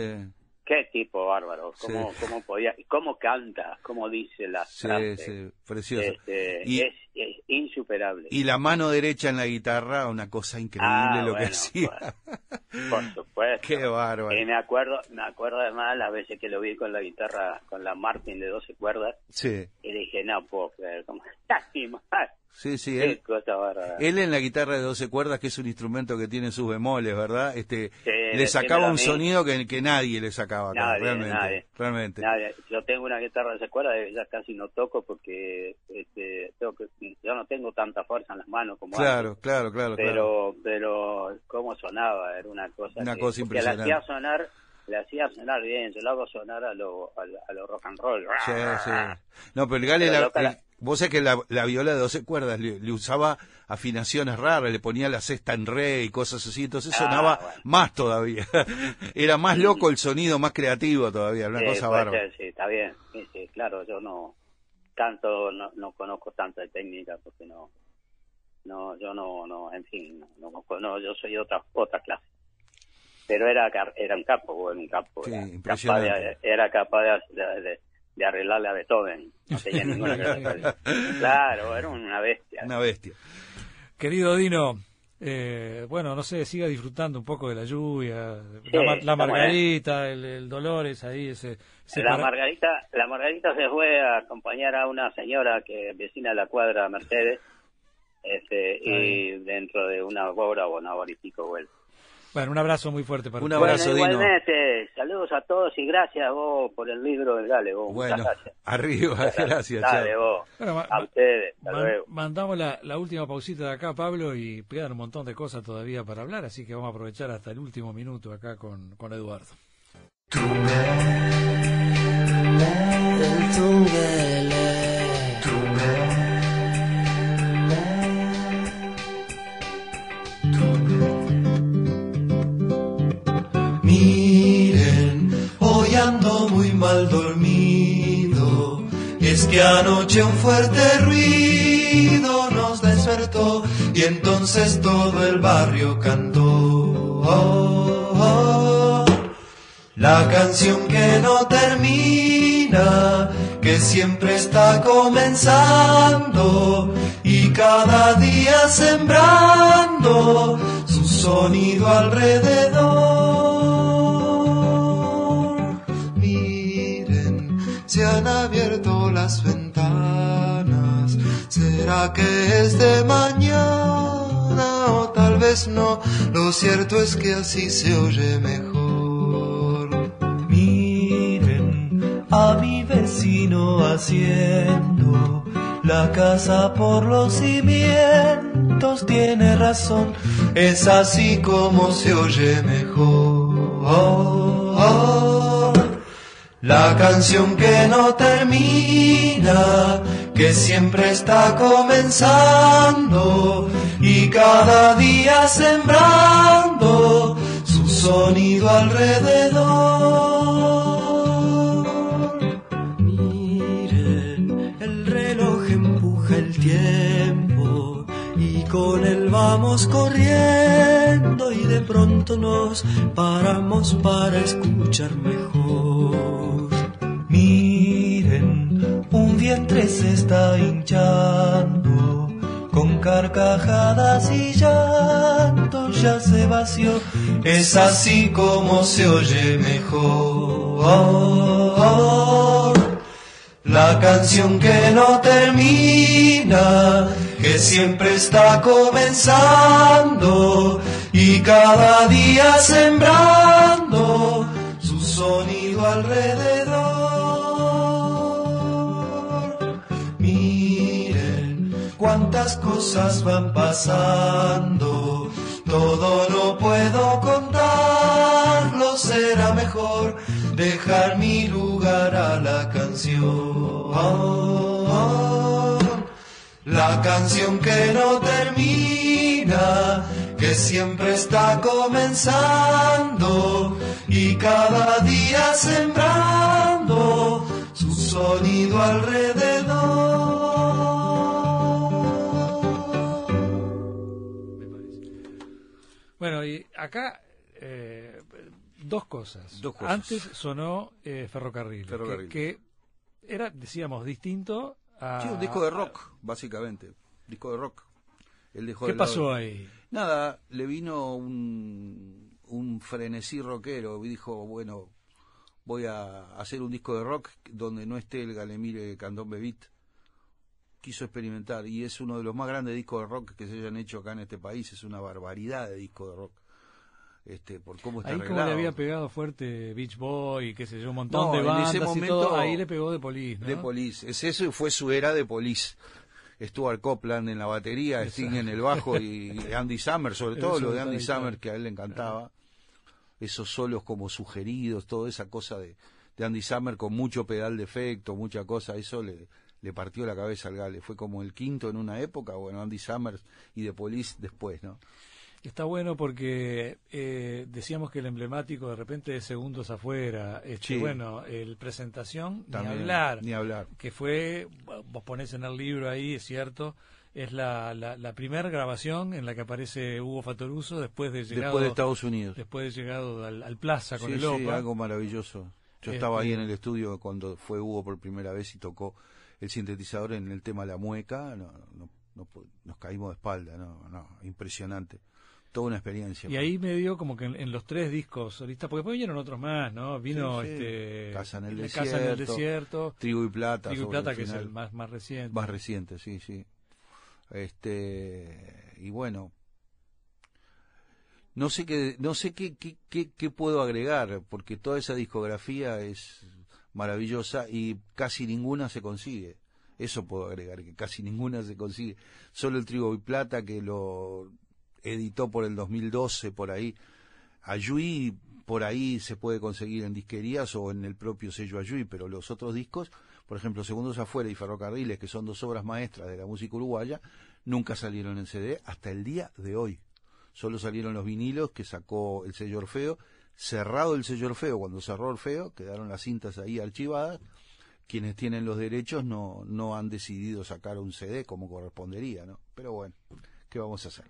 Qué tipo bárbaro, cómo, cómo podía, cómo canta, cómo dice las sí, frases. sí, precioso. Este, Y- es, es insuperable. Y la mano derecha en la guitarra, una cosa increíble Ah, lo que bueno, hacía. Por supuesto. Qué bárbaro. Me acuerdo, me acuerdo además las veces que lo vi con la guitarra, con la Martin de 12 cuerdas, Sí, y dije, no puedo creer, cómo está sí, sí. Él, en la guitarra de 12 cuerdas, que es un instrumento que tiene sus bemoles, ¿verdad? Este, Sí, le sacaba un sonido que, que nadie le sacaba acá, Nadie, realmente. nadie. realmente. Nadie. Yo tengo una guitarra de esa cuerda y ya casi no toco porque este, tengo que, yo no tengo tanta fuerza en las manos como Claro, antes. claro, claro, claro. Pero, pero cómo sonaba, era una cosa. Una que, cosa porque la impresionante. hacía sonar, la hacía sonar bien, yo la hago sonar a lo, a, lo- a lo rock and roll. Sí, sí. No, pero el Gale, Pero la- el- vos sabés que la, la viola de 12 cuerdas le, le usaba afinaciones raras, le ponía la cesta en re y cosas así, entonces Ah, sonaba bueno. más todavía. Era más loco el sonido, más creativo todavía, una Sí, cosa bárbara. sí, está bien. Sí, sí, claro, yo no tanto no, no conozco tanta técnica porque no no yo no no en fin no, no, no, yo soy otra otra clase pero era era un capo bueno, un capo Sí, era, capaz de, era capaz de, de, de arreglarle a Beethoven no tenía ninguna claro era una bestia Una bestia. Querido Dino, eh, bueno, no sé, siga disfrutando un poco de la lluvia, Sí, la, la bueno. margarita, el, el Dolores ahí, ese... la para- Margarita la Margarita se fue a acompañar a una señora que vecina de la cuadra Mercedes este y dentro de una hora o una hora y pico vuelve Bueno, un abrazo muy fuerte para Un abrazo, bueno, Dino. igualmente, saludos a todos y gracias vos por el libro del Dale, vos. Bueno, Muchas gracias. arriba, gracias. Dale, vos. Bueno, a ustedes, hasta Man- luego. mandamos la, la última pausita de acá, Pablo, y quedan un montón de cosas todavía para hablar, así que vamos a aprovechar hasta el último minuto acá con, con Eduardo. El Tungele. Miren, hoy ando muy mal dormido. Es que anoche un fuerte ruido nos despertó y entonces todo el barrio cantó. Oh, oh, la canción que no termina, que siempre está comenzando y cada día sembrando su sonido alrededor. Miren, se han abierto las ventanas. ¿Será que es de mañana o tal vez no? Lo cierto es que así se oye mejor. A mi vecino haciendo la casa por los cimientos. Tiene razón, es así como se oye mejor. La canción que no termina, que siempre está comenzando y cada día sembrando su sonido alrededor. Con él vamos corriendo y de pronto nos paramos para escuchar mejor. Miren, un vientre se está hinchando con carcajadas y llantos ya se vació. Es así como se oye mejor. La canción que no termina, que siempre está comenzando y cada día sembrando su sonido alrededor. Miren cuántas cosas van pasando, todo no puedo contarlo, será mejor dejar mi lugar a la canción. La canción que no termina, que siempre está comenzando y cada día sembrando su sonido alrededor. Bueno, y acá eh, dos cosas. Dos cosas. Antes sonó eh, Ferrocarril, Ferrocarril. Que, que era, decíamos, distinto a... Sí, un disco de rock, básicamente. Disco de rock. Él dejó ¿Qué de lado- pasó ahí? Nada, le vino un, un frenesí rockero y dijo, bueno, voy a hacer un disco de rock donde no esté el Galemire Candombe Beat. Quiso experimentar y es uno de los más grandes discos de rock que se hayan hecho acá en este país. Es una barbaridad de disco de rock. Este, por cómo está Ahí como arreglado. le había pegado fuerte Beach Boy qué sé yo, un montón No, de en bandas ese y momento- todo, ahí le pegó de Police, ¿no? De Police. Es eso fue su era de Police. Stuart Copeland en la batería, Sting en el bajo y Andy Summer, sobre todo lo de Andy. Summer que a él le encantaba. Esos solos como sugeridos, toda esa cosa de, de Andy Summer con mucho pedal de efecto, mucha cosa, eso le, le partió la cabeza al Gale. Fue como el quinto en una época, bueno, Andy Summers y de Police después, ¿no? Está bueno porque eh, decíamos que el emblemático de repente es segundos afuera. Este, Sí. Bueno, el presentación, También, ni hablar. Ni hablar. Que fue, vos ponés en el libro ahí, es cierto, es la, la, la primera grabación en la que aparece Hugo Fatoruso después de llegado, Después de Estados Unidos. después de llegado al, al Plaza con sí, el sí, OPA. algo maravilloso. Yo Este- estaba ahí en el estudio cuando fue Hugo por primera vez y tocó el sintetizador en el tema La Mueca. No, no, no nos caímos de espalda, no, no, impresionante. Toda una experiencia. Y ahí medio como que en, en los tres discos solistas, porque después vinieron otros más, ¿no? Vino Sí, sí. este Casa en el La Casa en el Desierto, Desierto, Trigo y Plata. Trigo y Plata, que es el más, más reciente. Más reciente, sí, sí. Este, y bueno, no sé qué, no sé qué, qué, qué, qué puedo agregar, porque toda esa discografía es maravillosa y casi ninguna se consigue. Eso puedo agregar, que casi ninguna se consigue. Solo el Trigo y Plata, que lo editó por el 2012, por ahí. Ayui, por ahí se puede conseguir en disquerías o en el propio sello Ayui, pero los otros discos, por ejemplo, Segundos Afuera y Ferrocarriles, que son dos obras maestras de la música uruguaya, nunca salieron en CD hasta el día de hoy. Solo salieron los vinilos que sacó el sello Orfeo. Cerrado el sello Orfeo, cuando cerró Orfeo, quedaron las cintas ahí archivadas. Quienes tienen los derechos no, no han decidido sacar un CD como correspondería, ¿no? Pero bueno, ¿qué vamos a hacer?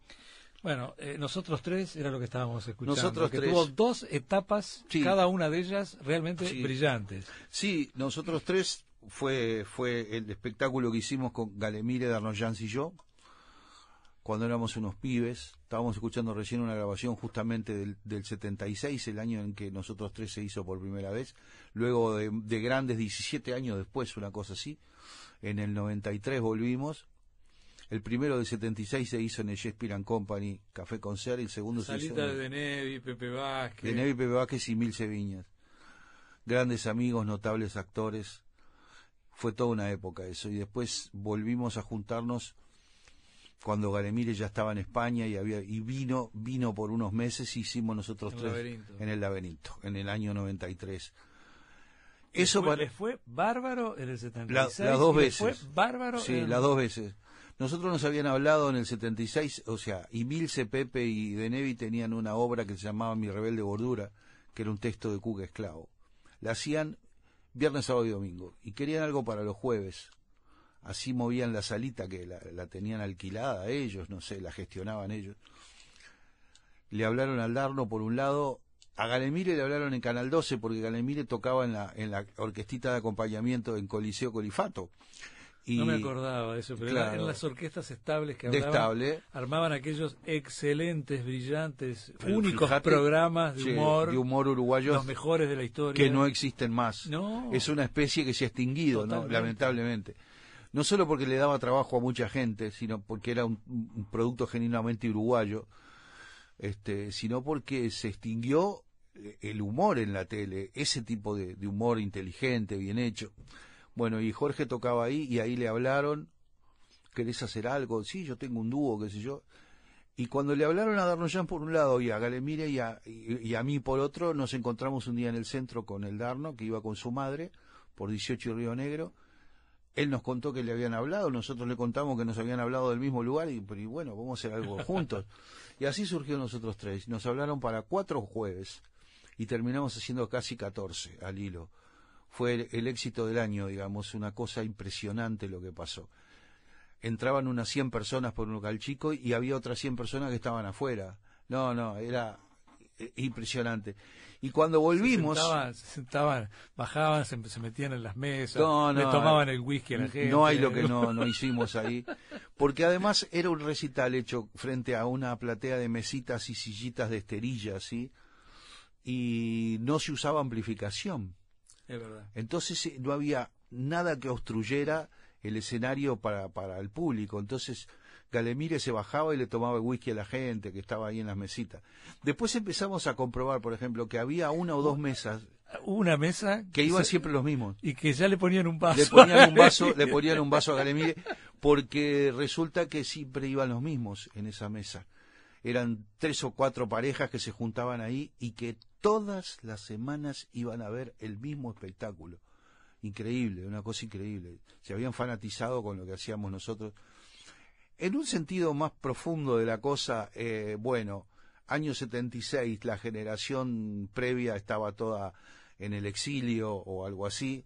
Bueno, eh, nosotros tres era lo que estábamos escuchando. Nosotros que tres. tuvo dos etapas, Sí. cada una de ellas realmente Sí. brillantes. Sí, nosotros tres fue fue el espectáculo que hicimos con Galemire Darnoyans y yo cuando éramos unos pibes. Estábamos escuchando recién una grabación justamente del, del 76, el año en que nosotros tres se hizo por primera vez. Luego de, de grandes, 17 años después, una cosa así. En el 93 volvimos. El primero del 76 se hizo en el Shakespeare and Company, Café Concert, y el segundo se hizo en de Denevi, Pepe Vázquez. de Nevi Pepe Vázquez y Milce Viñas. Grandes amigos, notables actores. Fue toda una época eso. Y después volvimos a juntarnos cuando Galemire ya estaba en España y había y vino vino por unos meses y hicimos nosotros En el tres laberinto. en el laberinto en el año 93 Les eso fue, les fue bárbaro en el 76. La- las dos veces. Fue bárbaro Sí, en- las dos veces. Nosotros nos habían hablado en el 76, o sea, y Milce, Pepe y Denevi tenían una obra que se llamaba Mi Rebelde Gordura, que era un texto de Cuca Esclavo. La hacían viernes, sábado y domingo, y querían algo para los jueves. Así movían la salita, que la, la tenían alquilada ellos, no sé, la gestionaban ellos. Le hablaron al Darno por un lado, a Galemire le hablaron en Canal 12, porque Galemire tocaba en la, en la orquestita de acompañamiento en Coliseo Colifato. Y, No me acordaba de eso, pero Claro. eran las orquestas estables que hablaban, estable. armaban aquellos excelentes, brillantes, únicos fíjate, programas de sí, humor, de humor uruguayo los mejores de la historia. que no existen más. No. Es una especie que se ha extinguido, lamentablemente. No solo porque le daba trabajo a mucha gente, sino porque era un, un producto genuinamente uruguayo, este, sino porque se extinguió eh, el humor en la tele, ese tipo de, de humor inteligente, bien hecho. Bueno, y Jorge tocaba ahí y ahí le hablaron, ¿querés hacer algo? Sí, yo tengo un dúo, qué sé yo. Y cuando le hablaron a Darno por un lado y a Galemire y a, y, y a mí por otro, nos encontramos un día en el centro con el Darno, que iba con su madre, por 18 y Río Negro. Él nos contó que le habían hablado, nosotros le contamos que nos habían hablado del mismo lugar y, y bueno, vamos a hacer algo juntos. Y así surgió nosotros tres. Nos hablaron para cuatro jueves y terminamos haciendo casi 14 al hilo. Fue el, el éxito del año, digamos, una cosa impresionante lo que pasó. Entraban unas 100 personas por un local chico y había otras 100 personas que estaban afuera. No, no, era eh, impresionante. Y cuando volvimos... Se sentaban, se sentaban, bajaban, se, se metían en las mesas, No, le tomaban eh, el whisky a la gente. No hay lo que no, no hicimos ahí. Porque además era un recital hecho frente a una platea de mesitas y sillitas de esterilla, ¿sí? Y no se usaba amplificación. Es verdad. Entonces eh, no había nada que obstruyera el escenario para, para el público. Entonces Galemire se bajaba y le tomaba el whisky a la gente que estaba ahí en las mesitas. Después empezamos a comprobar, por ejemplo, que había una o dos mesas una mesa que iban se- siempre los mismos. y que ya le ponían un vaso. Le ponían un vaso, le ponían un vaso a Galemire, porque resulta que siempre iban los mismos en esa mesa. Eran tres o cuatro parejas que se juntaban ahí y que todas las semanas iban a ver el mismo espectáculo. Increíble, una cosa increíble. Se habían fanatizado con lo que hacíamos nosotros. En un sentido más profundo de la cosa, eh, bueno, año 76, la generación previa estaba toda en el exilio o algo así.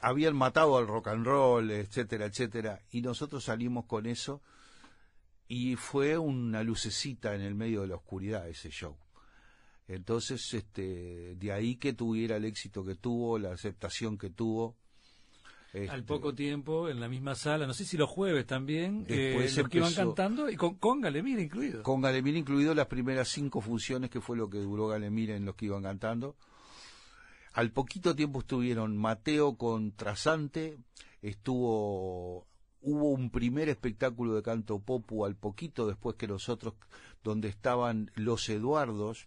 Habían matado al rock and roll, etcétera, etcétera, y nosotros salimos con eso y fue una lucecita en el medio de la oscuridad ese show. Entonces, este, de ahí que tuviera el éxito que tuvo, la aceptación que tuvo. Al este, poco tiempo, en la misma sala, no sé si los jueves también, Después eh, los que iban cantando, y con, con Galemire incluido. Con Galemire incluido las primeras cinco funciones, que fue lo que duró Galemire en los que iban cantando. Al poquito tiempo estuvieron Mateo con Trasante, estuvo, hubo un primer espectáculo de canto popu al poquito después que nosotros, donde estaban los Eduardos,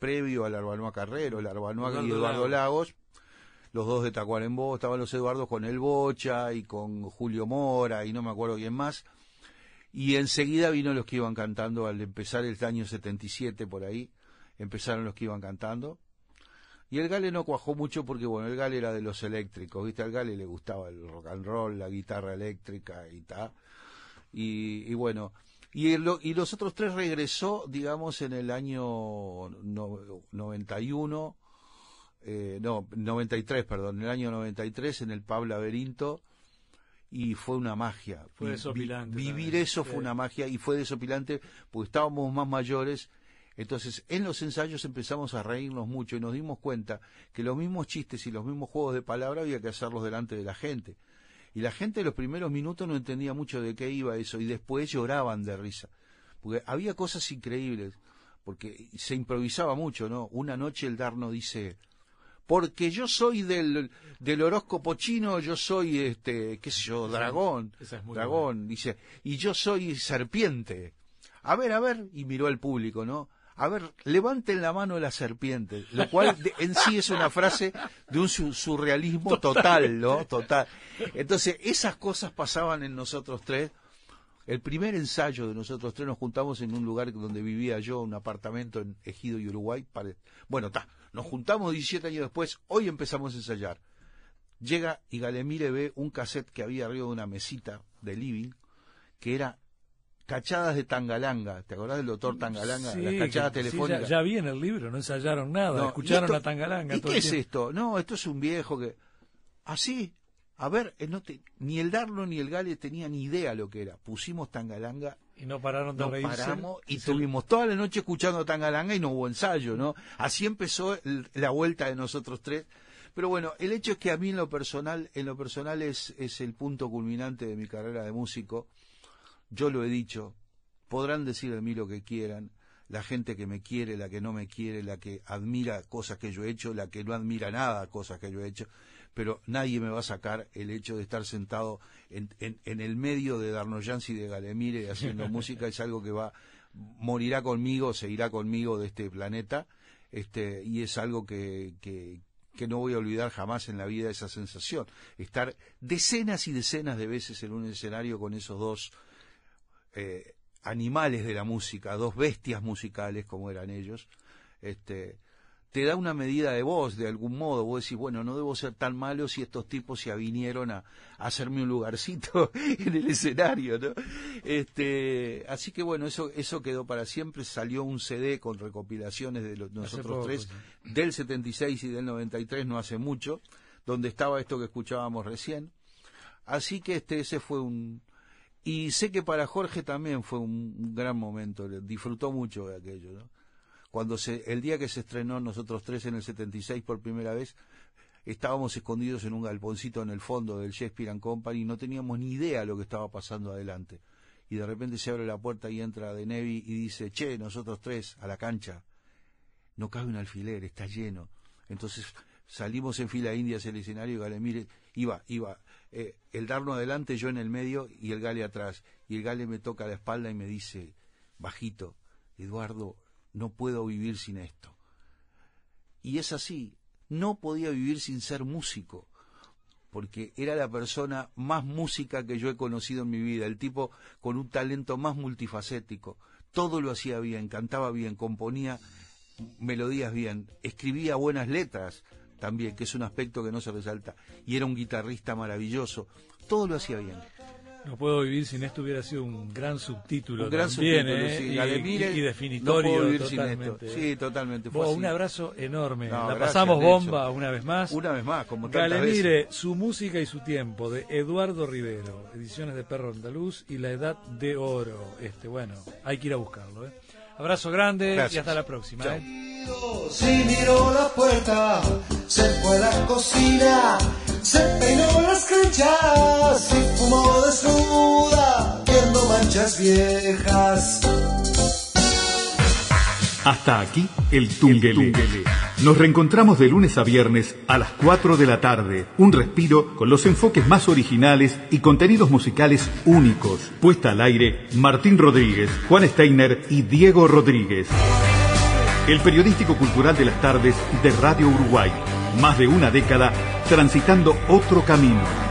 previo al Arbanoa Carrero, el Arbanoa y Eduardo. Lagos, los dos de Tacuarembó, estaban los Eduardos con el Bocha y con Julio Mora y no me acuerdo quién más. Y enseguida vino los que iban cantando al empezar el año 77 por ahí, empezaron los que iban cantando. Y el Gale no cuajó mucho porque, bueno, el Gale era de los eléctricos, ¿viste? Al Gale le gustaba el rock and roll, la guitarra eléctrica y tal. Y, y bueno, y, el- y los otros tres regresó, digamos, en el año no- 91, eh, no, 93, perdón, en el año 93 en el Pab Laberinto y fue una magia. Fue desopilante vi- vivir también, eso sí. fue una magia y fue desopilante porque estábamos más mayores. Entonces, en los ensayos empezamos a reírnos mucho y nos dimos cuenta que los mismos chistes y los mismos juegos de palabra había que hacerlos delante de la gente. Y la gente en los primeros minutos no entendía mucho de qué iba eso y después lloraban de risa. Porque había cosas increíbles, porque se improvisaba mucho, ¿no? Una noche el Darno dice, porque yo soy del, del horóscopo chino, yo soy, este, qué sé yo, dragón, esa es muy dragón, dice, y yo soy serpiente. A ver, a ver, y miró al público, ¿no? A ver, levanten la mano la serpiente, lo cual de- en sí es una frase de un su- surrealismo total, ¿no? Total. Entonces, esas cosas pasaban en nosotros tres. El primer ensayo de nosotros tres nos juntamos en un lugar donde vivía yo, un apartamento en Ejido y Uruguay. pare- Bueno, está, nos juntamos 17 años después, hoy empezamos a ensayar. Llega y Galemire ve un cassette que había arriba de una mesita de living, que era cachadas de Tangalanga. ¿Te acordás del doctor Tangalanga? Sí, Las cachadas sí, telefónicas. ya, ya vi en el libro, no ensayaron nada, No, escucharon ¿y a Tangalanga. ¿Y todo qué el es esto? No, esto es un viejo que... Así, a ver, eh, no te- ni el Darno ni el Gale tenían ni idea lo que era. Pusimos Tangalanga, Y no pararon de no reírse. paramos y tuvimos toda la noche escuchando Tangalanga y no hubo ensayo, ¿no? Así empezó el- la vuelta de nosotros tres. Pero bueno, el hecho es que a mí en lo personal, en lo personal es, es el punto culminante de mi carrera de músico. Yo lo he dicho, podrán decir de mí lo que quieran, la gente que me quiere, la que no me quiere, la que admira cosas que yo he hecho, la que no admira nada cosas que yo he hecho, pero nadie me va a sacar el hecho de estar sentado en, en, en el medio de Darnoyans y de Galemire haciendo música, es algo que va, morirá conmigo, seguirá conmigo de este planeta, este, y es algo que, que, que no voy a olvidar jamás en la vida esa sensación, estar decenas y decenas de veces en un escenario con esos dos eh, animales de la música, dos bestias musicales como eran ellos, este, te da una medida de voz de algún modo. Vos decís, bueno, no debo ser tan malo si estos tipos se avinieron a, a hacerme un lugarcito en el escenario, ¿no? Este, así que bueno, eso, eso quedó para siempre. Salió un CD con recopilaciones de los, nosotros poco, tres, sí. del 76 y del 93, no hace mucho, donde estaba esto que escuchábamos recién. Así que este, ese fue un, y sé que para Jorge también fue un, gran momento, disfrutó mucho de aquello, ¿no? cuando se, el día que se estrenó nosotros tres en el 76 por primera vez, estábamos escondidos en un galponcito en el fondo del Shakespeare and Company y no teníamos ni idea de lo que estaba pasando adelante. Y de repente se abre la puerta y entra De Nevi y dice, che, nosotros tres, a la cancha. No cabe un alfiler, está lleno. Entonces salimos en fila india hacia el escenario y Gale, mire, iba, iba, eh, el darno adelante, yo en el medio y el Gale atrás. Y el Gale me toca la espalda y me dice, bajito, Eduardo, no puedo vivir sin esto. Y es así, no podía vivir sin ser músico, porque era la persona más música que yo he conocido en mi vida, el tipo con un talento más multifacético. Todo lo hacía bien, cantaba bien, componía melodías bien, escribía buenas letras también, que es un aspecto que no se resalta, y era un guitarrista maravilloso. Todo lo hacía bien. No puedo vivir sin esto hubiera sido un gran subtítulo Un gran también, subtítulo, ¿eh? sí. y, y no definitorio puedo vivir sin esto. Sí, totalmente, fue un abrazo enorme. No, La gracias, pasamos bomba una vez más. Una vez más, como Galemire, su música y su tiempo, de Eduardo Rivero, ediciones de Perro Andaluz y La Edad de Oro. Este, bueno, hay que ir a buscarlo. ¿eh? Abrazo grande y hasta la próxima. Chao. ¿eh? Si miró la puerta, se fue a la cocina, se peinó las canchas y fumó desnuda, viendo manchas viejas. Hasta aquí el Tungelé. Nos reencontramos de lunes a viernes a las 4 de la tarde. Un respiro con los enfoques más originales y contenidos musicales únicos. Puesta al aire Martín Rodríguez, Juan Steiner y Diego Rodríguez. El periodístico cultural de las tardes de Radio Uruguay. Más de una década transitando otro camino.